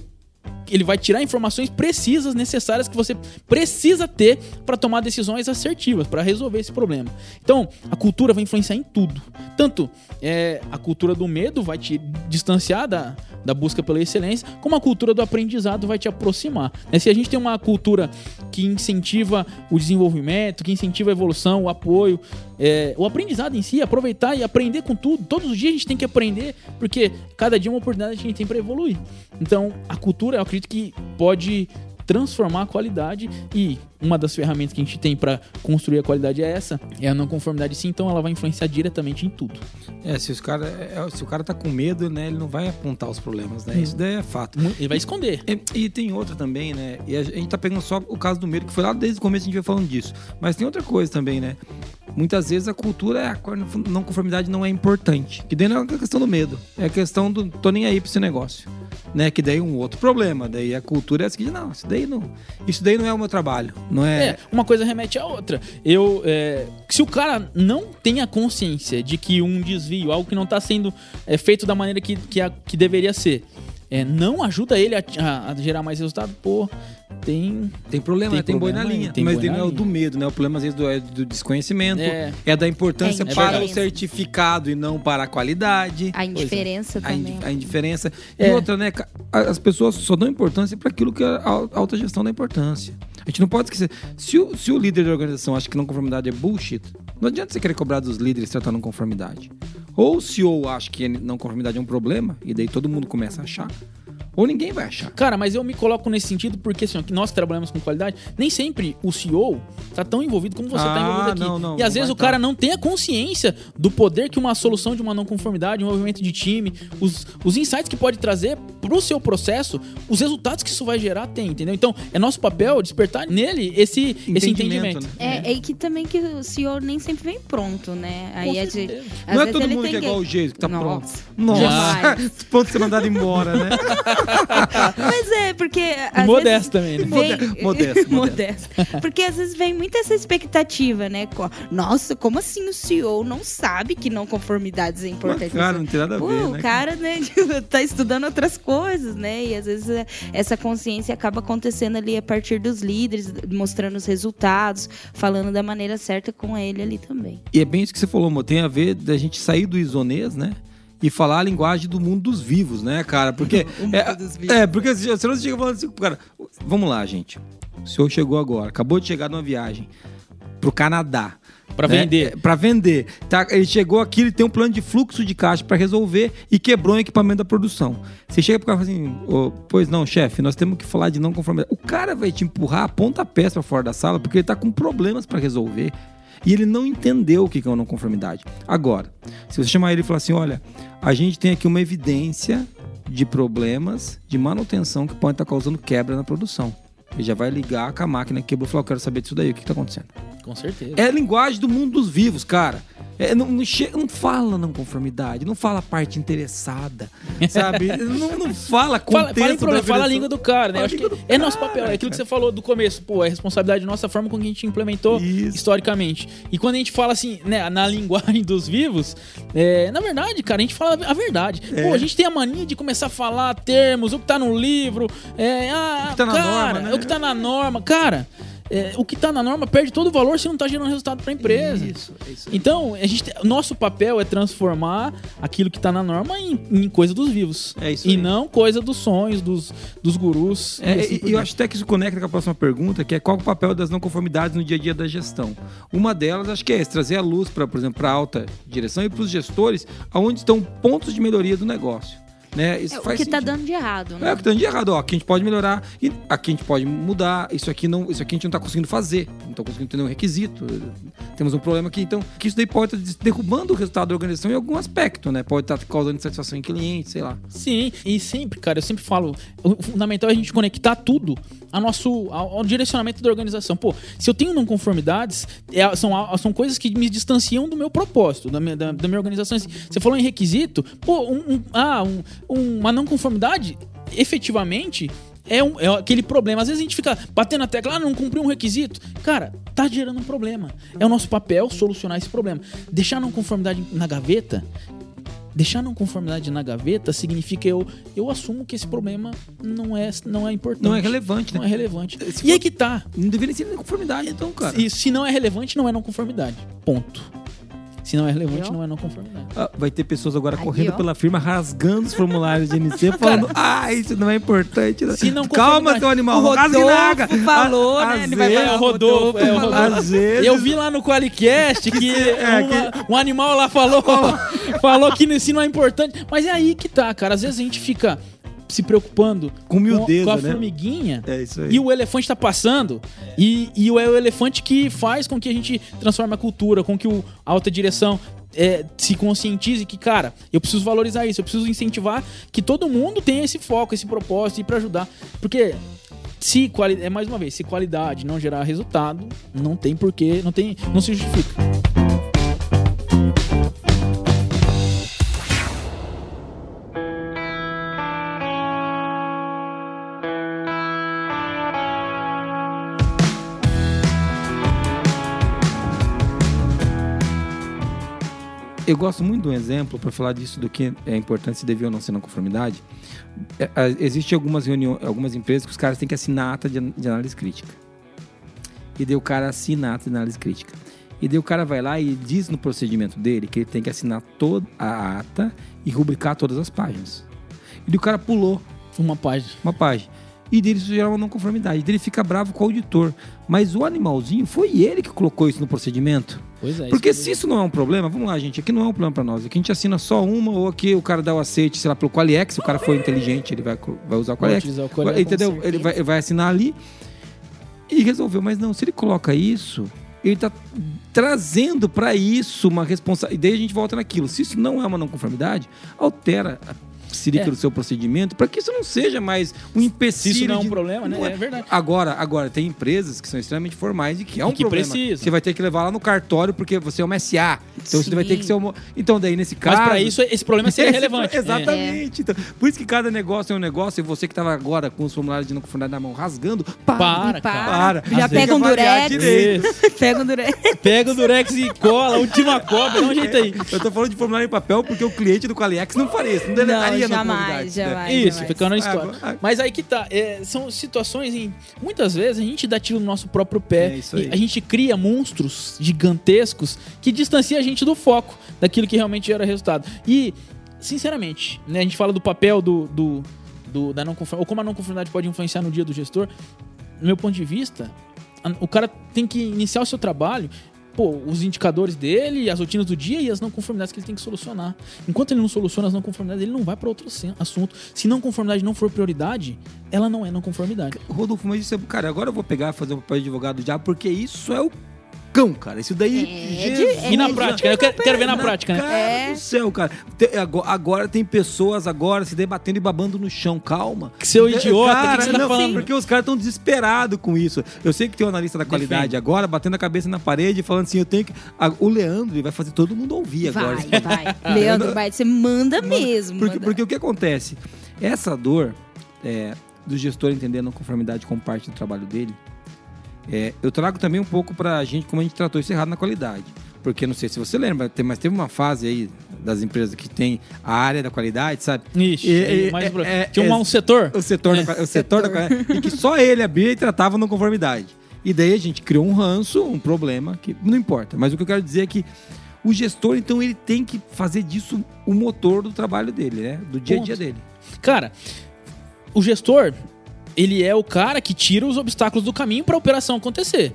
ele vai tirar informações precisas, necessárias que você precisa ter para tomar decisões assertivas, para resolver esse problema. Então, a cultura vai influenciar em tudo. Tanto é, a cultura do medo vai te distanciar da, da busca pela excelência, como a cultura do aprendizado vai te aproximar. Né? Se a gente tem uma cultura que incentiva o desenvolvimento, que incentiva a evolução, o apoio, é, o aprendizado em si, aproveitar e aprender com tudo. Todos os dias a gente tem que aprender, porque cada dia é uma oportunidade que a gente tem para evoluir. Então, a cultura, eu acredito que pode transformar a qualidade e uma das ferramentas que a gente tem para construir a qualidade é essa, é a não conformidade sim, então ela vai influenciar diretamente em tudo. É, se, os cara, é, se o cara tá com medo, né, ele não vai apontar os problemas, né? Isso daí é fato. Ele vai esconder. E, e, tem outra também, né? E a gente tá pegando só o caso do medo, que foi lá desde o começo a gente vai falando disso. Mas tem outra coisa também, né? Muitas vezes a cultura, é, a não conformidade não é importante. Que daí não é a questão do medo, é a questão do tô nem aí pra esse negócio. Né? Que daí é um outro problema. Daí a cultura é a seguinte, não, isso daí não, isso daí não é o meu trabalho. Não é... é uma coisa remete à outra. Eu, é, se o cara não tem a consciência de que um desvio, algo que não está sendo é, feito da maneira que, que, a, que deveria ser, é, não ajuda ele a, a, a, gerar mais resultado, pô, tem. Tem problema, tem, tem boi na linha. Tem mas não é o do medo, né? O problema às vezes do, é do desconhecimento, é, é da importância é para o certificado e não para a qualidade. A indiferença também. A, indiferença. E é. outra, né? As pessoas só dão importância para aquilo que a alta gestão dá importância. A gente não pode esquecer. Se o, se o líder da organização acha que não conformidade é bullshit, não adianta você querer cobrar dos líderes tratando conformidade. Ou o CEO acha que não conformidade é um problema, e daí todo mundo começa a achar ou ninguém vai achar. Cara, mas eu me coloco nesse sentido porque assim, nós que trabalhamos com qualidade, nem sempre o CEO tá tão envolvido como você ah, tá envolvido aqui. Não, não, e às vezes o cara tá. não tem a consciência do poder que uma solução de uma não conformidade, um movimento de time, os, os insights que pode trazer pro seu processo, os resultados que isso vai gerar tem, entendeu? Então, é nosso papel despertar nele esse entendimento. Esse entendimento. Né? É, é, que também que o CEO nem sempre vem pronto, né? Aí é de, não é todo mundo que é igual o Geis, que tá Nossa. pronto. Nossa, [LAUGHS] ponto de ser mandado embora, né? [LAUGHS] Mas é, porque. Modesto também, né? Vem... [LAUGHS] Modesto, modesto. Porque às vezes vem muito essa expectativa, né? Nossa, como assim o CEO não sabe que não conformidades é importante? Cara, não tem nada a ver. Pô, né? O cara, né, [LAUGHS] tá estudando outras coisas, né? E às vezes é, essa consciência acaba acontecendo ali a partir dos líderes, mostrando os resultados, falando da maneira certa com ele ali também. E é bem isso que você falou, amor. Tem a ver da gente sair do isonês, né? E falar a linguagem do mundo dos vivos, né, cara? Porque. [LAUGHS] é, é, porque você não chega falando assim, cara. Vamos lá, gente. O senhor chegou agora, acabou de chegar numa viagem pro Canadá. Para né? vender. É, para vender. Tá, ele chegou aqui, ele tem um plano de fluxo de caixa para resolver e quebrou o equipamento da produção. Você chega pro cara e fala assim: oh, pois não, chefe, nós temos que falar de não conformidade. O cara vai te empurrar a ponta pés para fora da sala porque ele tá com problemas para resolver. E ele não entendeu o que é uma não conformidade. Agora, se você chamar ele e falar assim: olha, a gente tem aqui uma evidência de problemas de manutenção que podem estar causando quebra na produção. Ele já vai ligar com a máquina que quebrou e falar: eu quero saber disso daí, o que está acontecendo. Com certeza. É a linguagem do mundo dos vivos, cara. É, não, não, chega, não fala não conformidade, não fala parte interessada, [LAUGHS] sabe? não, não fala contexto. Fala, fala, problema, fala a língua do cara, né? Acho que é nosso papel, é aquilo que você falou do começo, pô, é responsabilidade nossa forma com que a gente implementou Isso. historicamente. E quando a gente fala assim, né, na [LAUGHS] linguagem dos vivos, é, na verdade, cara, a gente fala a verdade. É. Pô, a gente tem a mania de começar a falar termos, o que tá no livro, é, ah, o que tá na cara, norma, né? o que tá na norma. Cara, é, o que está na norma perde todo o valor se não está gerando resultado para a empresa. Isso, isso. Então, a gente, nosso papel é transformar aquilo que está na norma em, em, coisa dos vivos. É isso e aí. não coisa dos sonhos, dos, dos gurus. É, e assim eu acho até que isso conecta com a próxima pergunta, que é qual o papel das não conformidades no dia a dia da gestão. Uma delas, acho que é esse, trazer a luz para, por exemplo, para a alta direção e para os gestores, aonde estão pontos de melhoria do negócio. Né? Isso é, faz o que está dando de errado, né? É, o que está dando de errado. Ó, aqui a gente pode melhorar, e aqui a gente pode mudar, isso aqui, não, isso aqui a gente não está conseguindo fazer, não está conseguindo ter nenhum requisito. Temos um problema aqui, então, que isso daí pode estar derrubando o resultado da organização em algum aspecto, né? Pode estar causando insatisfação em cliente, sei lá. Sim, e sempre, cara, eu sempre falo, o fundamental é a gente conectar tudo a nosso, ao, ao direcionamento da organização. Pô, se eu tenho não conformidades, é, são, são coisas que me distanciam do meu propósito, da minha, da, da minha organização. Você falou em requisito, pô, um, um, ah, um, uma não conformidade, efetivamente, é, um, é aquele problema. Às vezes a gente fica batendo a tecla, ah, não cumpriu um requisito. Cara, tá gerando um problema. É o nosso papel solucionar esse problema. Deixar não conformidade na gaveta. Deixar não conformidade na gaveta significa eu, eu assumo que esse problema não é, não é importante. Não é relevante, né? Não é relevante. Se E for- aí que tá. Não deveria ser não conformidade, então, cara. E se não é relevante, não é não conformidade. Ponto. Se não é relevante, não é não conformidade. Ah, Vai ter pessoas agora Aí, correndo ó. pela firma, rasgando os formulários de NC, [LAUGHS] falando: Ah, isso não é importante. Se não Calma, seu animal, O Rodolfo naga. [LAUGHS] falou, Às- né? às Ele vai falar, É, o Rodolfo, é, o. Rodolfo. Às vezes. Eu vi lá no Qualicast [LAUGHS] que é, uma- um animal lá falou, falou que se não é importante. Mas é aí que tá, cara. Às vezes a gente fica se preocupando Com miudeza, com a né? formiguinha. É. E o elefante tá passando. E, e é o elefante que faz com que a gente transforme a cultura, com que o, a alta direção é, se conscientize que, cara, eu preciso valorizar isso, eu preciso incentivar que todo mundo tenha esse foco, esse propósito e pra ajudar. Porque se quali é mais uma vez, se qualidade não gerar resultado, não tem porquê, não tem, não se justifica. Eu gosto muito de um exemplo para falar disso do que é importante se deve ou não ser não conformidade. É, é, existe algumas reuniões, algumas empresas que os caras têm que assinar ata de, de análise crítica. E daí o cara assina a ata de análise crítica. E daí o cara vai lá e diz no procedimento dele que ele tem que assinar toda a ata e rubricar todas as páginas. E daí o cara pulou Uma página. uma página. E dele isso gera uma não conformidade. E dele fica bravo com o auditor. Mas o animalzinho foi ele que colocou isso no procedimento. Pois é. Porque se isso não é um problema, vamos lá, gente, aqui não é um problema pra nós. Aqui a gente assina só uma, ou aqui o cara dá o aceite, sei lá, pelo Qualiex, se o cara for inteligente, ele vai, vai usar o Vai Qualiex. utilizar o Qualiex, entendeu? Ele vai, vai assinar ali e resolveu. Mas não, se ele coloca isso, ele tá trazendo pra isso uma responsabilidade. E daí a gente volta naquilo. Se isso não é uma não conformidade, altera psíquica É. do seu procedimento para que isso não seja mais um empecilho. isso não é um de- problema, né? Não É verdade. Agora, agora, tem empresas que são extremamente formais e que é um que problema. precisam. Você vai ter que levar lá no cartório porque você é uma SA. Então você Sim. vai ter que ser uma. Então, daí, nesse caso. Mas pra isso, esse problema seria [LAUGHS] Esse- relevante. É. Exatamente. Então, por isso que cada negócio é um negócio e você que estava agora com os formulários de não conformidade na mão rasgando, para. Para, E cara. Para. Já [LAUGHS] pega um durex. Pega o durex. Pega o Durex e cola, última cópia, dá um jeito aí. Eu tô falando de formulário em papel porque o cliente do Qualiex não faria isso. Não deletaria Não, na jamais, conformidade, né? jamais. Isso, jamais. ficando na Ah, história. agora- Mas aí que tá. é, são situações em. Muitas vezes a gente dá tiro no nosso próprio pé. É isso aí. e a gente cria monstros gigantescos que distanciam a gente do foco, daquilo que realmente gera resultado. E, sinceramente, né, a gente fala do papel do. do, do- da não conformidade, ou como a não conformidade pode influenciar no dia do gestor. No meu ponto de vista, o cara tem que iniciar o seu trabalho. Pô, os indicadores dele, as rotinas do dia e as não conformidades que ele tem que solucionar. Enquanto ele não soluciona as não conformidades, ele não vai para outro assunto. Se não conformidade não for prioridade, ela não é não conformidade. Rodolfo, mas isso é. Cara, agora eu vou pegar e fazer o papel de advogado já, porque isso é o cão, cara. Isso daí. É, Jesus, de- E na É, prática, eu quero, quero ver na prática, né? Cara É. do céu, cara. Te- agora, agora tem pessoas agora se debatendo e babando no chão. Calma. Que seu idiota, Cara, que, que você tá não, falando? Porque os caras estão desesperados com isso. Eu sei que tem um analista da qualidade Defende. agora, batendo a cabeça na parede e falando assim: eu tenho que. a- o Leandro ele vai fazer todo mundo ouvir agora. Vai, vai. [LAUGHS] Leandro, vai. Você manda mesmo. Porque, manda. porque o que acontece? Essa dor é, do gestor entender a não conformidade como parte do trabalho dele, é, eu trago também um pouco pra gente como a gente tratou isso errado na qualidade. Porque não sei se você lembra, mas teve uma fase aí das empresas que tem a área da qualidade, sabe? Ixi, E- e- mais pro- é- Tinha um, é- um setor? O setor, É. da, o setor da qualidade. E que só ele abria e tratava não conformidade. E daí a gente criou um ranço, um problema, que não importa. Mas o que eu quero dizer é que o gestor, então, ele tem que fazer disso o motor do trabalho dele, né? Do dia a dia dele. Cara, o gestor, ele é o cara que tira os obstáculos do caminho para a operação acontecer,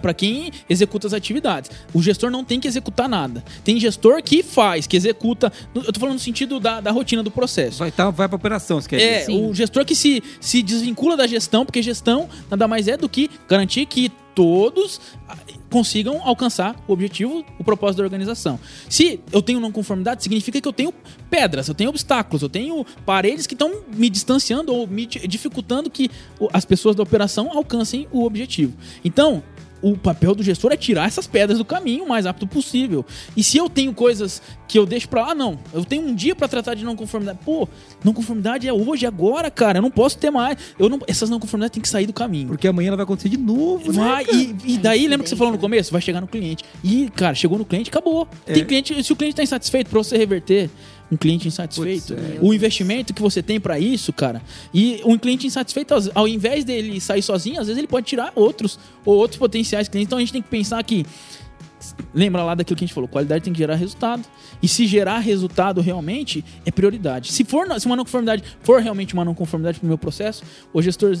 para quem executa as atividades. O gestor não tem que executar nada. Tem gestor que faz, que executa. Eu tô falando no sentido da, da rotina do processo. Vai, tá, vai pra operação, você quer dizer. É, o gestor que se, se desvincula da gestão, porque gestão nada mais é do que garantir que todos ah, consigam alcançar o objetivo, o propósito da organização. Se eu tenho não conformidade, significa que eu tenho pedras, eu tenho obstáculos, eu tenho paredes que estão me distanciando ou me dificultando que as pessoas da operação alcancem o objetivo. Então, o papel do gestor é tirar essas pedras do caminho o mais rápido possível. E se eu tenho coisas que eu deixo pra lá, não. Eu tenho um dia pra tratar de não conformidade. Pô, não conformidade é hoje, agora, cara. Eu não posso ter mais. Eu não, essas não conformidades têm que sair do caminho. Porque amanhã ela vai acontecer de novo, né, Vai, cara? e, e daí, lembra que você falou no começo? Vai chegar no cliente. E, cara, chegou no cliente, acabou. É. Tem cliente, se o cliente tá insatisfeito, pra você reverter um cliente insatisfeito, Putz, é. o investimento que você tem pra isso, cara. E um cliente insatisfeito, ao- invés dele sair sozinho, às vezes ele pode tirar outros ou outros potenciais clientes. Então a gente tem que pensar que Lembra lá daquilo que a gente falou, qualidade tem que gerar resultado. E se gerar resultado realmente é prioridade. Se for se uma não conformidade for realmente uma não conformidade pro meu processo, o gestor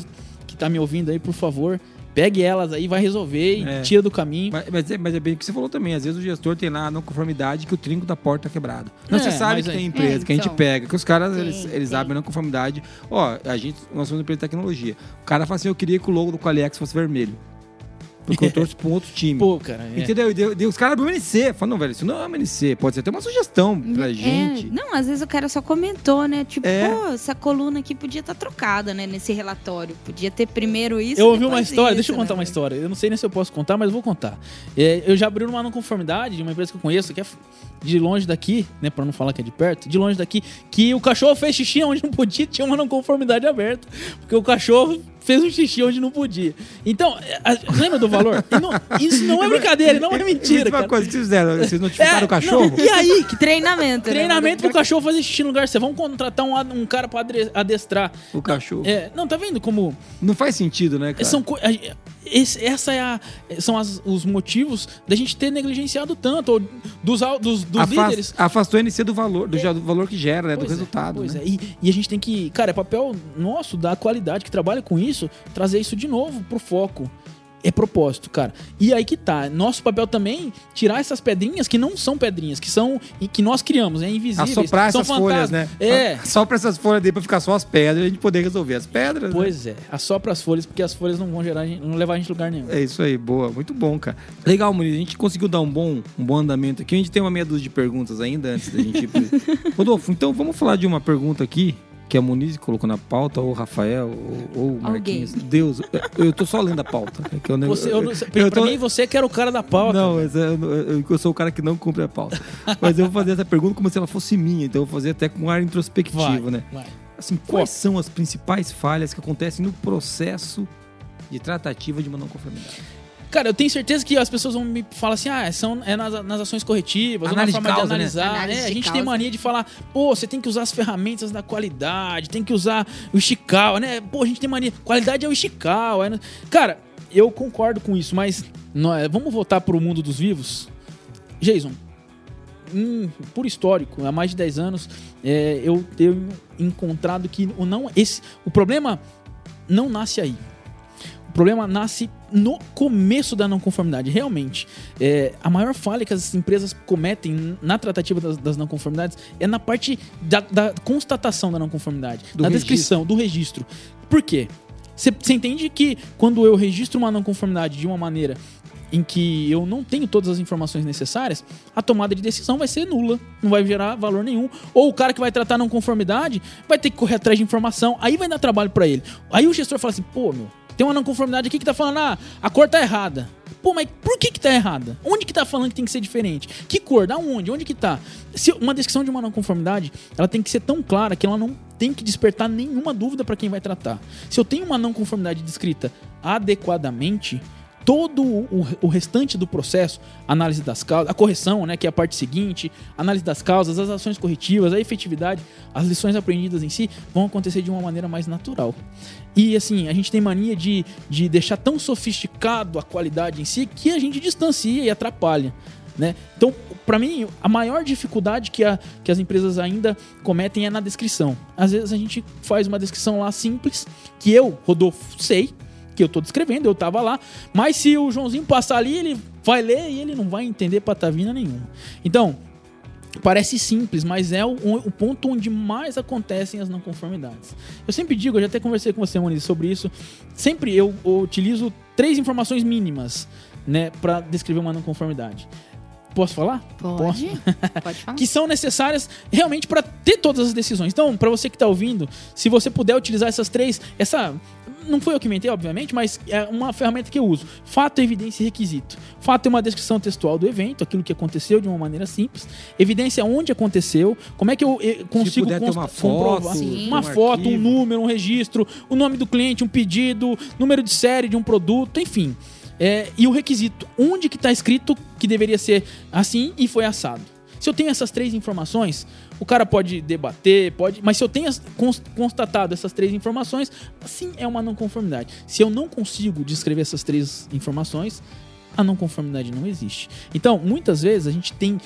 que tá me ouvindo aí, por favor, pegue elas aí, vai resolver e É. tira do caminho. Mas, mas é, mas é bem o que você falou também. Às vezes o gestor tem lá a não conformidade que o trinco da porta tá quebrado. Não, É, você sabe que aí- tem empresa É, que a gente então. pega, que os caras Tem, eles, eles tem. abrem a não conformidade. Ó, a gente, nós somos uma empresa de tecnologia. O cara fala assim: eu queria que o logo do Qualiex fosse vermelho. Porque eu torço pra um outro time. Pô, cara, é. Entendeu? E deu- deu- os caras abriram o MNC. Falam, não, velho, isso não é MNC. Pode ser até uma sugestão pra É, gente. não, às vezes o cara só comentou, né? Tipo, É. pô, essa coluna aqui podia estar trocada, né? Nesse relatório. Podia ter primeiro isso. Eu ouvi uma história, isso, deixa eu contar né? uma história. Eu não sei nem se eu posso contar, mas eu vou contar. É, eu já abri uma não conformidade de uma empresa que eu conheço, que é de longe daqui, né? Pra não falar que é de perto, de longe daqui, que o cachorro fez xixi onde não podia, tinha uma não conformidade aberta. Porque o cachorro fez um xixi onde não podia. Então, é, a- lembra do valor? Não- isso não é brincadeira, não é Me mentira. uma Cara. coisa que vocês fizeram. Vocês notificaram É, o cachorro? não, e aí? Que Treinamento. né? treinamento pro cachorro fazer xixi no lugar. Você vão contratar um, um cara pra adestrar. O cachorro. É, não, tá vendo como Não faz sentido, né, cara? são esse- essa é a, são as- os motivos da gente ter negligenciado tanto, ou dos, dos, dos Afas- líderes. Afastou a NC do valor, do, já- do valor que gera, né? do é, resultado. pois né? é. E, e a gente tem que, cara, é papel nosso da qualidade que trabalha com isso, trazer isso de novo pro foco. É propósito, cara. E aí que tá. Nosso papel também tirar essas pedrinhas que não são pedrinhas, que são e que nós criamos, é invisíveis. Assoprar são essas folhas, né? É. Só pra essas folhas dele pra ficar só as pedras e a gente poder resolver as pedras. né? Pois é. Assopra as folhas, porque as folhas não vão gerar, não levar a gente a lugar nenhum. É isso aí, boa. Muito bom, cara. Legal, Muniz. A gente conseguiu dar um bom, um bom andamento aqui. A gente tem uma meia dúzia de perguntas ainda antes da gente. [LAUGHS] Rodolfo, então vamos falar de uma pergunta aqui que a Muniz colocou na pauta, ou o Rafael, ou, ou o Marquinhos. Deus, eu- eu tô só lendo a pauta. É que eu, não- Você, eu, eu pra tô- mim, você que era o cara da pauta. Não, mas eu, eu- eu sou o cara que não cumpre a pauta. Mas eu vou fazer essa pergunta como se ela fosse minha, então eu vou fazer até com um ar introspectivo, vai, né? vai. Assim, quais são as principais falhas que acontecem no processo de tratativa de uma não conformidade? Cara, eu tenho certeza que as pessoas vão me falar assim, ah, são, é nas, nas ações corretivas, Análise ou de na forma causa, né? de analisar. Análise né? A de gente causa. tem mania de falar, pô, você tem que usar as ferramentas da qualidade, tem que usar o Ishikawa, né? Pô, a gente tem mania, qualidade é o Ishikawa. é no- Cara, eu concordo com isso, mas nó- vamos voltar pro mundo dos vivos? Jason, hum, por histórico, há mais de 10 anos, é, eu tenho encontrado que o, não, esse, o problema não nasce aí. O problema nasce no começo da não conformidade, realmente. É, a maior falha que as empresas cometem na tratativa das, das não conformidades é na parte da, da constatação da não conformidade, Do da registro. descrição, do registro. Por quê? Você entende que quando eu registro uma não conformidade de uma maneira em que eu não tenho todas as informações necessárias, a tomada de decisão vai ser nula, não vai gerar valor nenhum. Ou o cara que vai tratar a não conformidade vai ter que correr atrás de informação, aí vai dar trabalho pra ele. Aí o gestor fala assim: pô, meu, tem uma não conformidade aqui que tá falando, ah, a cor tá errada. Pô, mas por que que tá errada? Onde que tá falando que tem que ser diferente? Que cor? Da onde? Onde que tá? Se uma descrição de uma não conformidade, ela tem que ser tão clara que ela não tem que despertar nenhuma dúvida para quem vai tratar. Se eu tenho uma não conformidade descrita adequadamente, todo o, o restante do processo, análise das causas, a correção, né, que é a parte seguinte, análise das causas, as ações corretivas, a efetividade, as lições aprendidas em si, vão acontecer de uma maneira mais natural. E assim, a gente tem mania de, de deixar tão sofisticado a qualidade em si que a gente distancia e atrapalha. Né? Então, para mim, a maior dificuldade que, a, que as empresas ainda cometem é na descrição. Às vezes a gente faz uma descrição lá simples, que eu, Rodolfo, sei, que eu tô descrevendo, eu tava lá, mas se o Joãozinho passar ali, ele vai ler e ele não vai entender patavina nenhuma. Então, Parece simples, mas é o, o ponto onde mais acontecem as não conformidades. Eu sempre digo, eu já até conversei com você, Moniz, sobre isso. Sempre eu, eu utilizo três informações mínimas, né, para descrever uma não conformidade. Posso falar? Pode. Posso? Pode [LAUGHS] falar. que são necessárias realmente para ter todas as decisões. Então, para você que está ouvindo, se você puder utilizar essas três, essa não foi eu que inventei, obviamente, mas é uma ferramenta que eu uso. Fato, evidência e requisito. Fato é uma descrição textual do evento, aquilo que aconteceu de uma maneira simples. Evidência onde aconteceu, como é que eu eh, consigo ter consta- uma foto, comprovar. Sim. uma um foto, um arquivo. número, um registro, o nome do cliente, um pedido, número de série de um produto, enfim. É, e o requisito, onde que está escrito que deveria ser assim e foi assado. Se eu tenho essas três informações, o cara pode debater, pode, mas se eu tenho constatado essas três informações, sim é uma não conformidade. Se eu não consigo descrever essas três informações, a não conformidade não existe. Então, muitas vezes a gente tem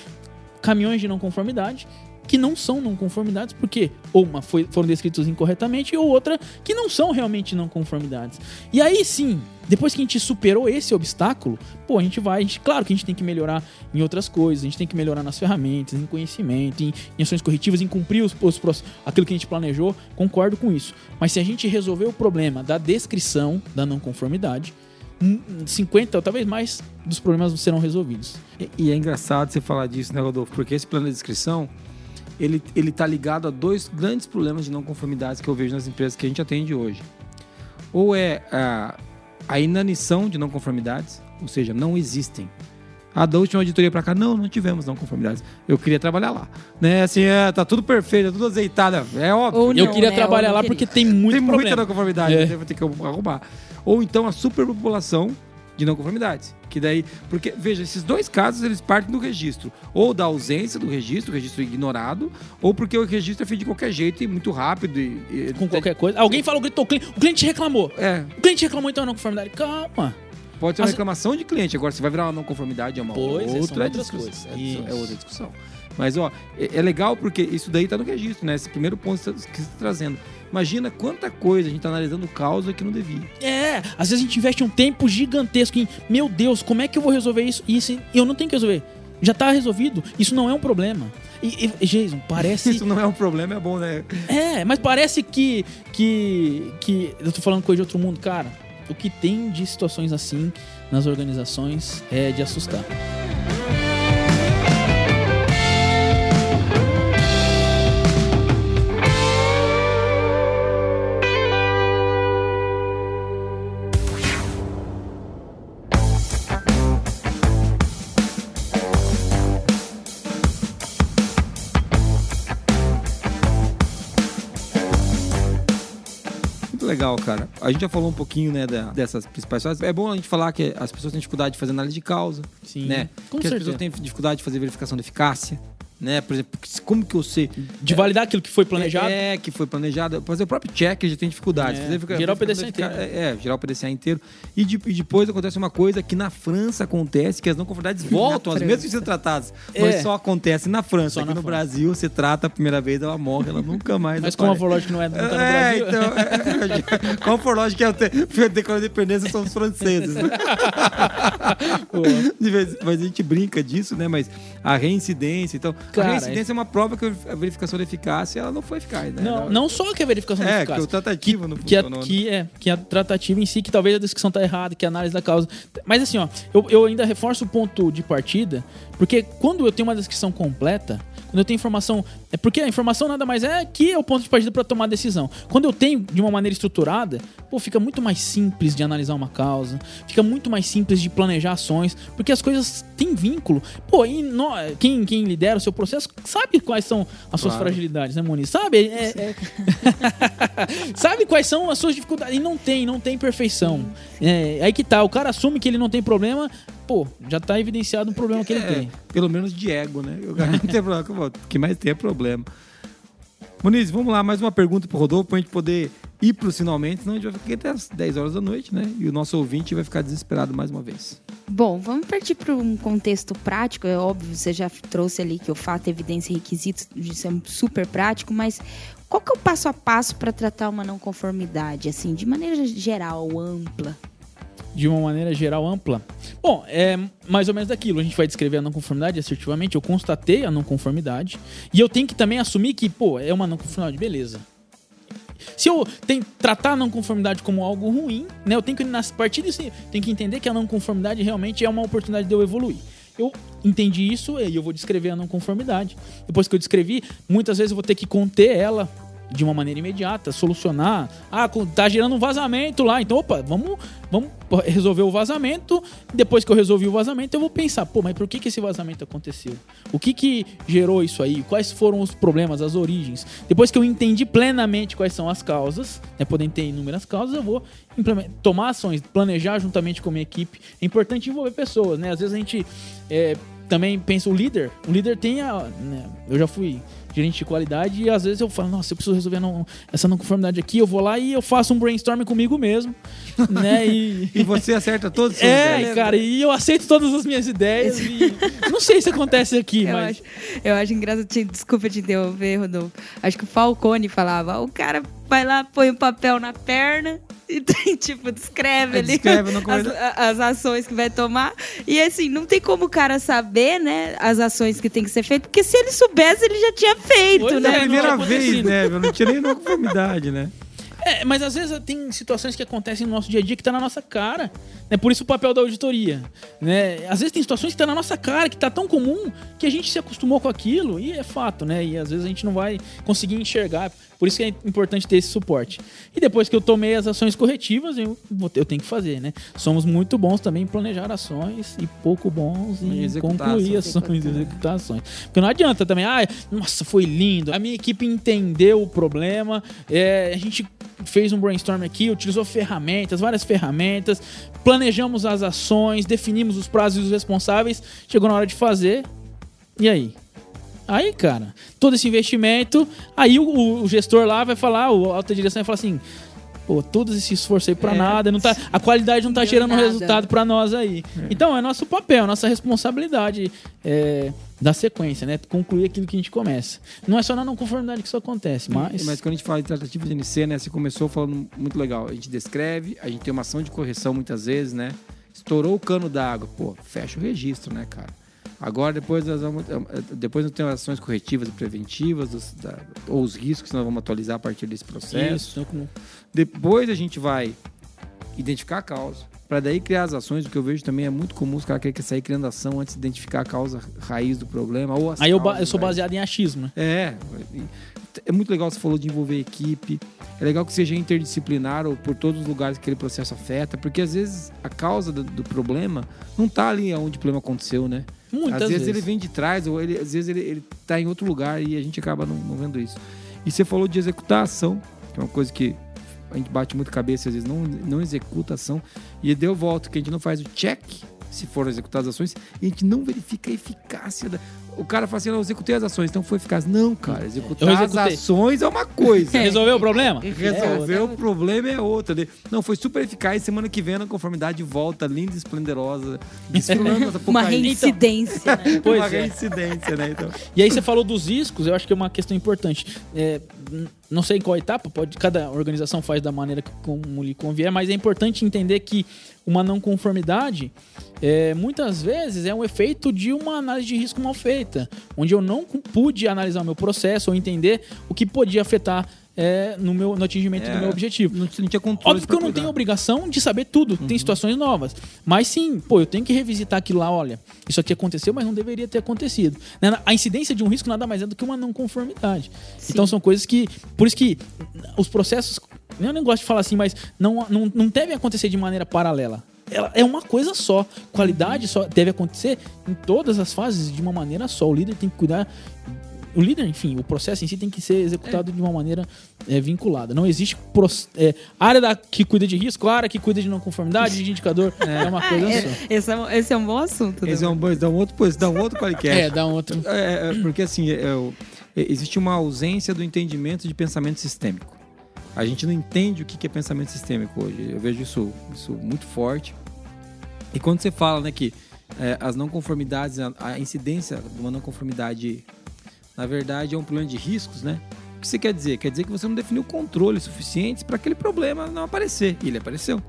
caminhões de não conformidade que não são não conformidades, porque ou uma foi- foram descritos incorretamente, ou outra que não são realmente não conformidades. E aí sim, depois que a gente superou esse obstáculo, pô, a gente vai, a gente- claro que a gente tem que melhorar em outras coisas, a gente tem que melhorar nas ferramentas, em conhecimento, em, em ações corretivas, em cumprir os, os, pros- aquilo que a gente planejou, concordo com isso. Mas se a gente resolver o problema da descrição da não conformidade, hum, 50 ou talvez mais dos problemas serão resolvidos. E, e é engraçado você falar disso, né, Rodolfo? Porque esse plano de descrição, ele, ele tá ligado a dois grandes problemas de não conformidades que eu vejo nas empresas que a gente atende hoje. Ou é a, a inanição de não conformidades, ou seja, não existem. A da última auditoria para cá, não, não tivemos não conformidades. Eu queria trabalhar lá. Né? Assim, é, tá tudo perfeito, tá tudo azeitado. É óbvio. Ou Eu não, queria né? trabalhar lá não porque queria. tem muito Tem muita problema. não conformidade, É. né? vou ter que arrumar. Ou então a superpopulação de não conformidades. Que daí, porque, veja, esses dois casos eles partem do registro. Ou da ausência do registro, registro ignorado, ou porque o registro é feito de qualquer jeito e muito rápido. E, e- com qualquer coisa. Alguém falou, gritou, o cliente, o cliente reclamou. É, O cliente reclamou então não conformidade. Calma. pode ser uma As- reclamação de cliente. Agora, se vai virar uma não conformidade, é uma Pois é, outra outras discussão. É, é outra discussão. Mas, ó, é, é legal porque isso daí tá no registro, né? Esse primeiro ponto que você está trazendo. Imagina quanta coisa a gente tá analisando causa que não devia. É, às vezes a gente investe um tempo gigantesco em, meu Deus, como é que eu vou resolver isso? E isso eu não tenho que resolver. Já tá resolvido. Isso não é um problema. E, e Jason, parece. [LAUGHS] Isso não é um problema, é bom, né? É, mas parece que, que. que. Eu tô falando coisa de outro mundo, cara. O que tem de situações assim nas organizações é de assustar. Legal, cara. A gente já falou um pouquinho, né, da- dessas principais fases. É bom a gente falar que as pessoas têm dificuldade de fazer análise de causa, Sim. né? Com que as certeza. pessoas têm dificuldade de fazer verificação de eficácia, né? Por exemplo, como que sei... De validar aquilo que foi planejado. É, que foi planejado. Fazer o próprio check já tem dificuldade. É, o verificação PDCA de efica- É, é, gerar o PDCA inteiro. E, de- e depois acontece uma coisa que na França acontece, que as não conformidades voltam, as mesmas que sendo tratadas. É. Mas só acontece na França. Só Aqui na no França. Brasil, você trata a primeira vez, ela morre, ela nunca mais Mas como a aparece. Forlógica não, é, não tá no É, Brasil. então, é, qual for lógico que é o declarou a independência são os franceses, né? [LAUGHS] De mas a gente brinca disso, né? Mas a reincidência, então, Cara, a reincidência é uma prova que a verificação da eficácia ela não foi eficaz, né? Não, Ela- não só que a verificação da É, que eficácia. o tratativo não que a, né? que, é, que a tratativa em si, que talvez a descrição tá errada, que a análise da causa. Mas assim, ó, eu, eu ainda reforço o ponto de partida, porque quando eu tenho uma descrição completa, quando eu tenho informação. É porque a informação nada mais é que é o ponto de partida para tomar a decisão. Quando eu tenho de uma maneira estruturada, pô, fica muito mais simples de analisar uma causa, fica muito mais simples de planejar ações, porque as coisas têm vínculo. Pô, e nó- quem, quem lidera o seu processo sabe quais são as suas Claro. fragilidades, né, Moniz? Sabe? É- é- [LAUGHS] Sabe quais são as suas dificuldades? E não tem, não tem perfeição. É, aí que tá, o cara assume que ele não tem problema, pô, já tá evidenciado um problema que ele É, tem. Pelo menos de ego, né? [LAUGHS] Não tem problema. O que mais tem é problema. Muniz, vamos lá, mais uma pergunta pro Rodolfo pra gente poder ir pros finalmente, senão a gente vai ficar aqui até as 10 horas da noite, né? E o nosso ouvinte vai ficar desesperado mais uma vez. Bom, vamos partir para um contexto prático. É óbvio, você já trouxe ali que o fato, evidência e requisitos, isso é super prático, mas qual que é o passo a passo para tratar uma não conformidade, assim, de maneira geral, ampla? De uma maneira geral ampla. Bom, é mais ou menos daquilo. A gente vai descrever a não conformidade assertivamente. Eu constatei a não conformidade. E eu tenho que também assumir que, pô, é uma não conformidade, beleza. Se eu tenho, tratar a não conformidade como algo ruim, né? Eu tenho que, a partir disso, tenho que entender que a não conformidade realmente é uma oportunidade de eu evoluir. Eu entendi isso e eu vou descrever a não conformidade. Depois que eu descrevi, muitas vezes eu vou ter que conter ela de uma maneira imediata, solucionar. Ah, tá gerando um vazamento lá. Então, opa, vamos, vamos resolver o vazamento. Depois que eu resolvi o vazamento, eu vou pensar, pô, mas por que, que esse vazamento aconteceu? O que, que gerou isso aí? Quais foram os problemas, as origens? Depois que eu entendi plenamente quais são as causas, né, podem ter inúmeras causas, eu vou tomar ações, planejar juntamente com a minha equipe. É importante envolver pessoas, né? Às vezes a gente é, também pensa o líder. O líder tem a. Né, eu já fui gerente de qualidade, e às vezes eu falo, nossa, eu preciso resolver não, essa não conformidade aqui, eu vou lá e eu faço um brainstorm comigo mesmo, [LAUGHS] né? E, e você acerta todos os É, ideias. cara, e eu aceito todas as minhas ideias e não sei se acontece aqui, eu mas... Acho, eu acho engraçado, desculpa te interromper, Rodolfo, acho que o Falcone falava, o cara vai lá, põe o um papel na perna [LAUGHS] e tipo, descreve é, ali descreve as, as, ações que vai tomar. E assim, não tem como o cara saber, né, as ações que tem que ser feitas, porque se ele soubesse, ele já tinha feito, pois né? É a primeira vez, né? Não tinha nem conformidade, né? É, mas às vezes tem situações que acontecem no nosso dia a dia que tá na nossa cara. Né? Por isso o papel da auditoria. Né? Às vezes tem situações que tá na nossa cara, que tá tão comum que a gente se acostumou com aquilo e é fato, né? E às vezes a gente não vai conseguir enxergar. Por isso que é importante ter esse suporte. E depois que eu tomei as ações corretivas, eu, eu tenho que fazer, né? Somos muito bons também em planejar ações e pouco bons em concluir ações, executar ações. Porque não adianta também, ah, nossa, foi lindo. A minha equipe entendeu o problema, é, a gente fez um brainstorm aqui, utilizou ferramentas, várias ferramentas, planejamos as ações, definimos os prazos e os responsáveis, chegou na hora de fazer. E aí? Aí, cara, todo esse investimento, aí o, o gestor lá vai falar, o alta direção vai falar assim: pô, todo esse esforço aí pra é, nada, não tá, a qualidade não tá gerando nada. resultado para nós aí. É. Então, é nosso papel, nossa responsabilidade é, da sequência, né? Concluir aquilo que a gente começa. Não é só na não conformidade que isso acontece, mas... Mas quando a gente fala de tratativa de NC, né? Você começou falando muito legal. A gente descreve, a gente tem uma ação de correção muitas vezes, né? Estourou o cano d'água, pô, fecha o registro, né, cara? Agora, depois nós vamos, eh, eh, depois nós temos ações corretivas e preventivas, dos, da, ou os riscos que nós vamos atualizar a partir desse processo. Isso. Depois a gente vai identificar a causa, para daí criar as ações. O que eu vejo também é muito comum os caras querem sair criando ação antes de identificar a causa raiz do problema. Ou Aí eu, eu, sou baseado em achismo. Né? É. É muito legal você falou de envolver equipe. É legal que seja interdisciplinar ou por todos os lugares que aquele processo afeta, porque às vezes a causa do, do problema não está ali onde o problema aconteceu, né? Muitas às vezes, vezes, ele vem de trás, ou ele, às vezes ele, ele tá em outro lugar e a gente acaba não, não, vendo isso. E você falou de executar a ação, que é uma coisa que a gente bate muito cabeça, às vezes não, não executa a ação. E deu volta que a gente não faz o check se foram executadas as ações, e a gente não verifica a eficácia da. O cara fala assim, eu executei as ações, então foi eficaz. Não, cara, executar as ações é uma coisa. [LAUGHS] Resolveu o problema? Resolver o problema é outra. Não, foi super eficaz. Semana que vem, na conformidade, volta linda e esplendorosa, desfilando essa [LAUGHS] Uma reincidência, [LAUGHS] né? Pois uma é. reincidência, né? Então. E aí você falou dos riscos, eu acho que é uma questão importante. É, não sei em qual etapa, pode, cada organização faz da maneira como lhe convier, mas é importante entender que uma não conformidade, é, muitas vezes é um efeito de uma análise de risco mal feita, onde eu não pude analisar o meu processo ou entender o que podia afetar é, no, meu, no atingimento é, do meu objetivo. Não, não tinha controle. Óbvio que eu não tenho obrigação de saber tudo, uhum. tem situações novas. Mas sim, pô, eu tenho que revisitar aquilo lá, olha, isso aqui aconteceu, mas não deveria ter acontecido. Né, a incidência de um risco nada mais é do que uma não conformidade. Sim. Então são coisas que. Por isso que os processos eu nem gosto de falar assim, mas não, não, não deve acontecer de maneira paralela. Ela é uma coisa só. Qualidade só deve acontecer em todas as fases de uma maneira só. O líder tem que cuidar. O líder, enfim, o processo em si tem que ser executado é. de uma maneira é, vinculada. Não existe é, área da, que cuida de risco, área que cuida de não conformidade, de indicador. É, uma coisa ah, só. Esse é, esse é, um bom assunto. Esse é um bom, dá um outro, pois, dá um outro podcast. é, dá um outro. É, é, porque assim, existe uma ausência do entendimento de pensamento sistêmico. A gente não entende o que é pensamento sistêmico hoje. Eu vejo isso, isso muito forte. E quando você fala né, que é, as não conformidades, a, a, incidência de uma não conformidade, na verdade, é um problema de riscos, né? O que você quer dizer? Quer dizer que você não definiu controle suficiente para aquele problema não aparecer. E ele apareceu.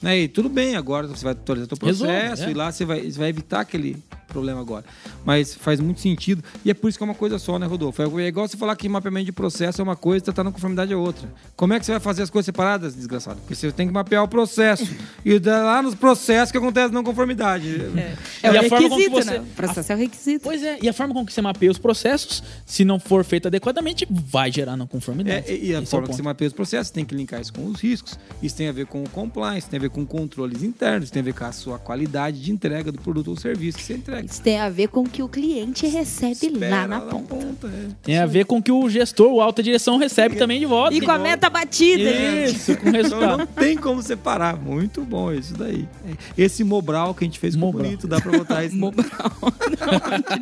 Né? E tudo bem, agora você vai atualizar o processo Resolve, é. e lá você vai, você vai evitar aquele problema agora. Mas faz muito sentido. E é por isso que é uma coisa só, né, Rodolfo? É igual você falar que mapeamento de processo é uma coisa e tratar na conformidade é outra. Como é que você vai fazer as coisas separadas, desgraçado? Porque você tem que mapear o processo. e lá nos processos que acontece não conformidade. É, é o E a forma requisito, como que você- né? O processo é o requisito. Pois é, e a forma com que você mapeia os processos, se não for feito adequadamente, vai gerar não conformidade. É, e a Esse é forma que você mapeia os processos tem que linkar isso com os riscos. Isso tem a ver com o compliance, tem a ver com controles internos, tem a ver com a sua qualidade de entrega do produto ou serviço que você entrega. Isso tem a ver com o que o cliente recebe Espera lá na ponta. é. Tem a ver com o que o gestor, o alta direção, recebe também de volta. E com a meta batida. gente. Isso, com Então resultado. não tem como separar. Muito bom isso daí. Esse Mobral que a gente fez ficou Mobral. bonito, dá pra botar isso. Mobral. [LAUGHS]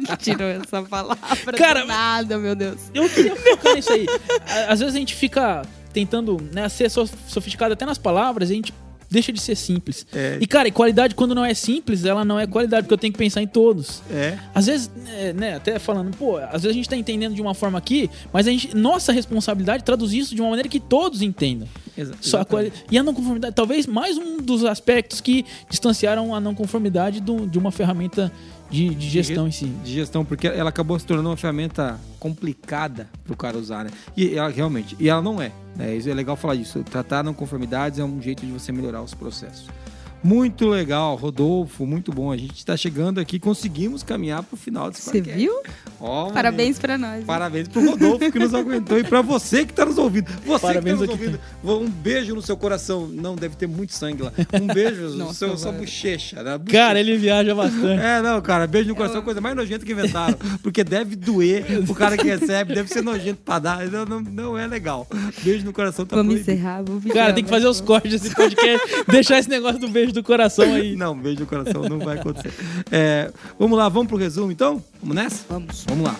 Não, tirou essa palavra Cara, do nada, meu Deus. Eu queria focar nisso aí. Às vezes a gente fica tentando né, ser so- sofisticado até nas palavras e a gente deixa de ser simples. É. E, cara, e qualidade, quando não é simples, ela não é qualidade, porque eu tenho que pensar em todos. É. Às vezes, é, né, até falando, pô, às vezes a gente tá entendendo de uma forma aqui, mas a gente, nossa responsabilidade é traduzir isso de uma maneira que todos entendam. Exa- Só E a não conformidade, talvez mais um dos aspectos que distanciaram a não conformidade do- de uma ferramenta de, de gestão em si. de gestão, porque ela acabou se tornando uma ferramenta complicada para o cara usar, né? E ela realmente, e ela não é, né? Isso é legal falar disso. Tratar não conformidades é um jeito de você melhorar os processos. Muito legal, Rodolfo, muito bom. A gente está chegando aqui, conseguimos caminhar para o final desse Você viu? Ó, Parabéns pra nós. Parabéns pro Rodolfo que nos aguentou e pra você que tá nos ouvindo. Você Parabéns que tá nos ouvindo. Um beijo no seu coração. Não, deve ter muito sangue lá. Um [LAUGHS] beijo no seu, sua bochecha. né? Bochecha. Cara, ele viaja bastante. É, não, cara, beijo no coração é a coisa mais nojenta que inventaram. Porque deve doer o cara que recebe, deve ser nojento pra dar. Não, não, não é legal. Beijo no coração tá Vamos proibido. encerrar, vamos Cara, encerrar, tem que fazer os cortes desse podcast, [LAUGHS] deixar esse negócio do beijo do coração aí. Não, beijo no coração não vai acontecer. É, vamos lá, vamos pro resumo então? Vamos nessa? Vamos. Vamos lá.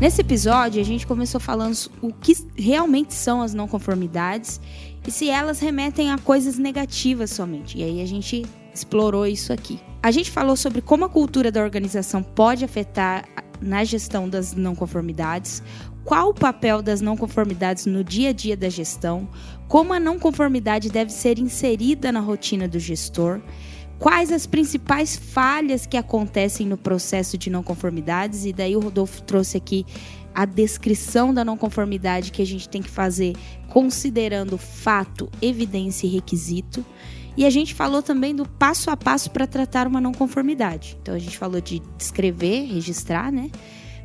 Nesse episódio, a gente começou falando o que realmente são as não conformidades e se elas remetem a coisas negativas somente. E aí a gente explorou isso aqui. A gente falou sobre como a cultura da organização pode afetar na gestão das não conformidades, qual o papel das não conformidades no dia a dia da gestão, como a não conformidade deve ser inserida na rotina do gestor, quais as principais falhas que acontecem no processo de não conformidades e daí o Rodolfo trouxe aqui a descrição da não conformidade que a gente tem que fazer considerando fato, evidência e requisito. E a gente falou também do passo a passo para tratar uma não conformidade. Então a gente falou de descrever, registrar, né?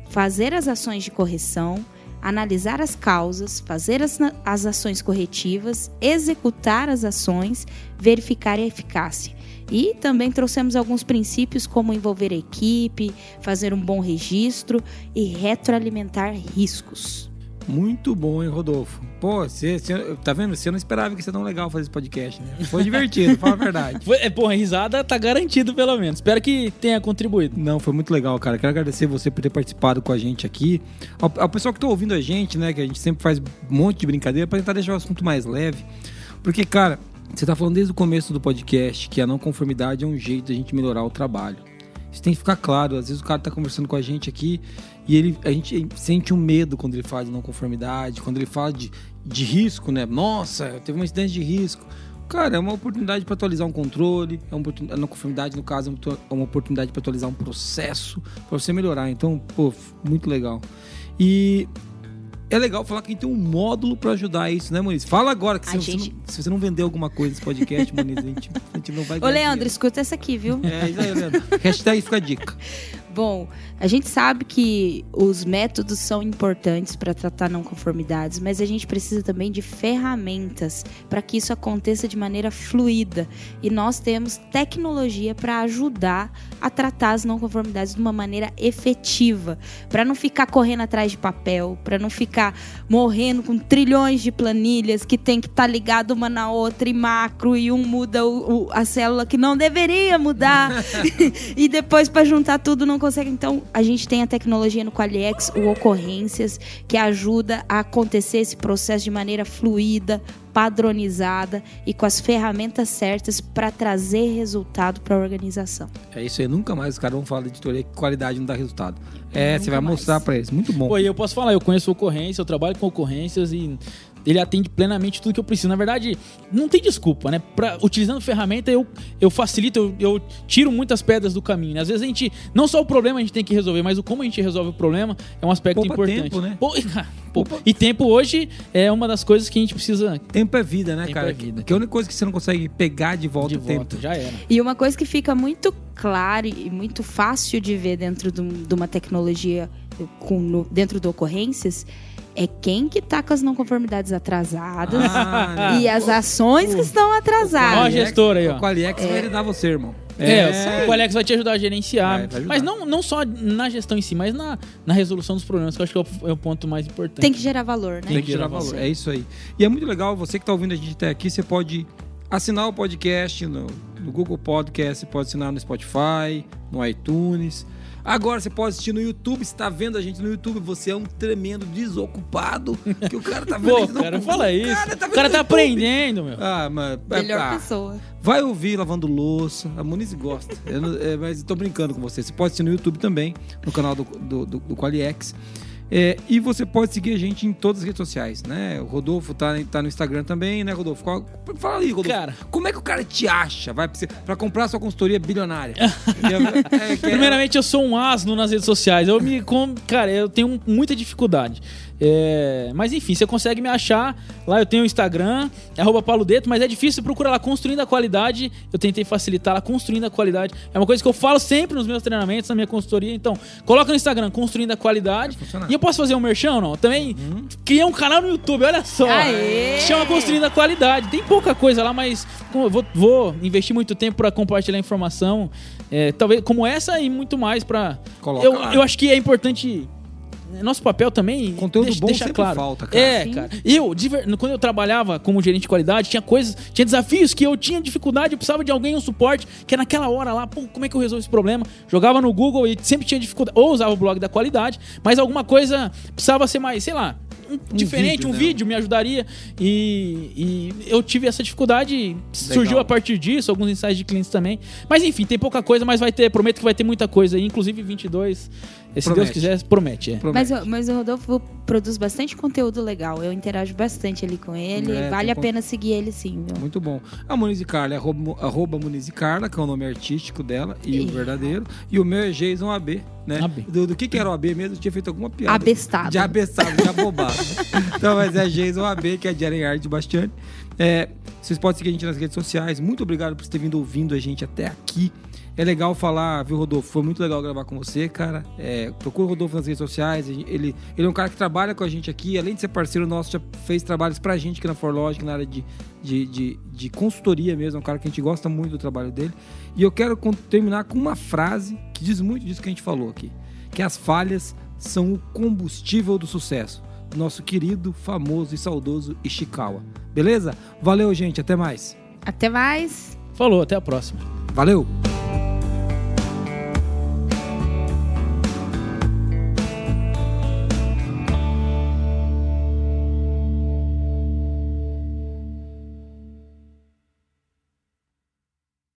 Fazer as ações de correção, analisar as causas, fazer as, as ações corretivas, executar as ações, verificar a eficácia. E também trouxemos alguns princípios como envolver a equipe, fazer um bom registro e retroalimentar riscos. Muito bom, hein, Rodolfo? Pô, você, você- tá vendo? Você não esperava que ia ser tão legal fazer esse podcast, né? Foi divertido, fala a verdade. [LAUGHS] Foi- É, porra, risada tá garantido pelo menos. Espero que tenha contribuído. Não, foi muito legal, cara. Quero agradecer você por ter participado com a gente aqui. Ao, ao pessoal que tá ouvindo a gente, né? Que a gente sempre faz um monte de brincadeira pra tentar deixar o assunto mais leve. Porque, cara, você tá falando desde o começo do podcast que a não conformidade é um jeito da gente melhorar o trabalho. Isso tem que ficar claro. Às vezes o cara tá conversando com a gente aqui e ele, a gente sente um medo quando ele fala de não conformidade, quando ele fala de, de risco, né? Nossa, teve um incidente de risco. Cara, é uma oportunidade para atualizar um controle, é uma oportunidade, a não conformidade, no caso, é uma oportunidade para atualizar um processo, para você melhorar. Então, pô, muito legal. E é legal falar que a gente tem um módulo para ajudar isso, né, Moniz? Fala agora, que se, você gente- não, se você não vender alguma coisa nesse podcast, Moniz, a gente, a gente não vai Ô, Leandro, dinheiro. escuta essa aqui, viu? É, isso aí, Leandro. Hashtag fica a dica. [LAUGHS] Bom, a gente sabe que os métodos são importantes para tratar não conformidades, mas a gente precisa também de ferramentas para que isso aconteça de maneira fluida. E nós temos tecnologia para ajudar a tratar as não conformidades de uma maneira efetiva, para não ficar correndo atrás de papel, para não ficar morrendo com trilhões de planilhas que tem que estar ligado uma na outra e macro e um muda o- o- a célula que não deveria mudar [LAUGHS] [LAUGHS] e depois para juntar tudo não consegue, então, a gente tem a tecnologia no Qualiex, o Ocorrências, que ajuda a acontecer esse processo de maneira fluida, padronizada e com as ferramentas certas para trazer resultado para a organização. É isso aí, nunca mais os caras vão falar de editoria que qualidade não dá resultado. É, Nunca você vai mais. mostrar pra eles. Muito bom. Pô, e eu posso falar, eu conheço ocorrência, eu trabalho com ocorrências e ele atende plenamente tudo que eu preciso. Na verdade, não tem desculpa, né? Pra, utilizando ferramenta, eu, eu facilito, eu, eu tiro muitas pedras do caminho. né? Às vezes a gente, não só o problema a gente tem que resolver, mas o como a gente resolve o problema é um aspecto Poupa importante. tempo, né? Pô, [LAUGHS] pô, e tempo hoje é uma das coisas que a gente precisa Tempo é vida, né, Tempo cara? é vida. Que a única coisa que você não consegue pegar de volta de o tempo. volta. Já era. E uma coisa que fica muito clara e muito fácil de ver dentro de, um- uma tecnologia dentro do Ocorrências é quem que tá com as não conformidades atrasadas Ah, e as ações que estão Ó a atrasadas. gestora aí, ó. O Qualiex vai lidar você, irmão. É, o Alex vai te ajudar a gerenciar. Vai, vai ajudar. mas não, não só na gestão em si, mas na, na resolução dos problemas, que eu acho que é o, é o ponto mais importante. Tem que gerar valor, né? Tem que gerar valor. É isso aí. E é muito legal, você que está ouvindo a gente até aqui, você pode assinar o podcast no, no Google Podcast, você pode assinar no Spotify, no iTunes. Agora você pode assistir no YouTube, você tá vendo a gente no YouTube, você é um tremendo desocupado, que o cara tá [LAUGHS] vendo Pô, cara, fala isso. cara tá o cara tá aprendendo, meu. Ah, mas... Melhor ah, pessoa. Vai ouvir lavando louça. A Muniz gosta. Eu é, mas tô brincando com você. Você pode assistir no YouTube também, no canal do, do, do, do Qualiex. É, e você pode seguir a gente em todas as redes sociais, né? O Rodolfo tá, tá no Instagram também, né, Rodolfo? Qual- fala aí, Rodolfo. Cara. Como é que o cara te acha? Vai pra, você- pra comprar sua consultoria bilionária? [LAUGHS] É- é- Primeiramente, eu sou um asno nas redes sociais. Eu me. com- Cara, eu tenho muita dificuldade. É, Mas enfim, você consegue me achar. Lá eu tenho o Instagram, é arroba Paulo Deto, mas é difícil procurar lá construindo a qualidade. Eu tentei facilitar lá, construindo a qualidade. É uma coisa que eu falo sempre nos meus treinamentos, na minha consultoria. Então, coloca no Instagram, construindo a qualidade. E eu posso fazer um merchan ou não? Também criei um canal no YouTube, olha só. Aê! Chama Construindo a Qualidade. Tem pouca coisa lá, mas vou, vou investir muito tempo para compartilhar informação. é, talvez como essa e muito mais para. Coloca Eu, lá. eu acho que é importante. Nosso papel também. Conteúdo deixa, bom deixa sempre claro. falta, cara. É, Sim. cara. Eu, quando eu trabalhava como gerente de qualidade, tinha coisas, tinha desafios que eu tinha dificuldade, eu precisava de alguém, um suporte, que é naquela hora lá, pô, como é que eu resolvo esse problema? Jogava no Google e sempre tinha dificuldade. Ou usava o blog da qualidade, mas alguma coisa precisava ser mais, sei lá, um- diferente, vídeo, um né? vídeo me ajudaria. E, e eu tive essa dificuldade, surgiu a partir disso, alguns ensaios de clientes também. Mas enfim, tem pouca coisa, mas vai ter, prometo que vai ter muita coisa aí, inclusive 22, se Deus Promete. quiser, promete. É. Promete. Mas, o- mas o Rodolfo produz bastante conteúdo legal. Eu interajo bastante ali com ele. É, vale a con- pena seguir ele sim, viu? Muito bom. A Muniz e Carla é arroba, arroba Muniz e Carla, que é o nome artístico dela, e o E- verdadeiro. E o meu é Jason AB, né? AB. Do, do que, que era o AB mesmo? Eu tinha feito alguma piada. Abestado. De abestado, de abobado. [LAUGHS] então, mas é Jason AB, que é de Arenhard de Bastiani. É, vocês podem seguir a gente nas redes sociais. Muito obrigado por ter vindo ouvindo a gente até aqui. É legal falar, viu, Rodolfo? Foi muito legal gravar com você, cara. É, procura o Rodolfo nas redes sociais. Ele, ele é um cara que trabalha com a gente aqui. Além de ser parceiro nosso, já fez trabalhos pra gente aqui na Forlogic, na área de, de, de, de consultoria mesmo. É um cara que a gente gosta muito do trabalho dele. E eu quero terminar com uma frase que diz muito disso que a gente falou aqui. Que as falhas são o combustível do sucesso. Nosso querido, famoso e saudoso Ishikawa. Beleza? Valeu, gente. Até mais. Até mais. Falou, até a próxima. Valeu!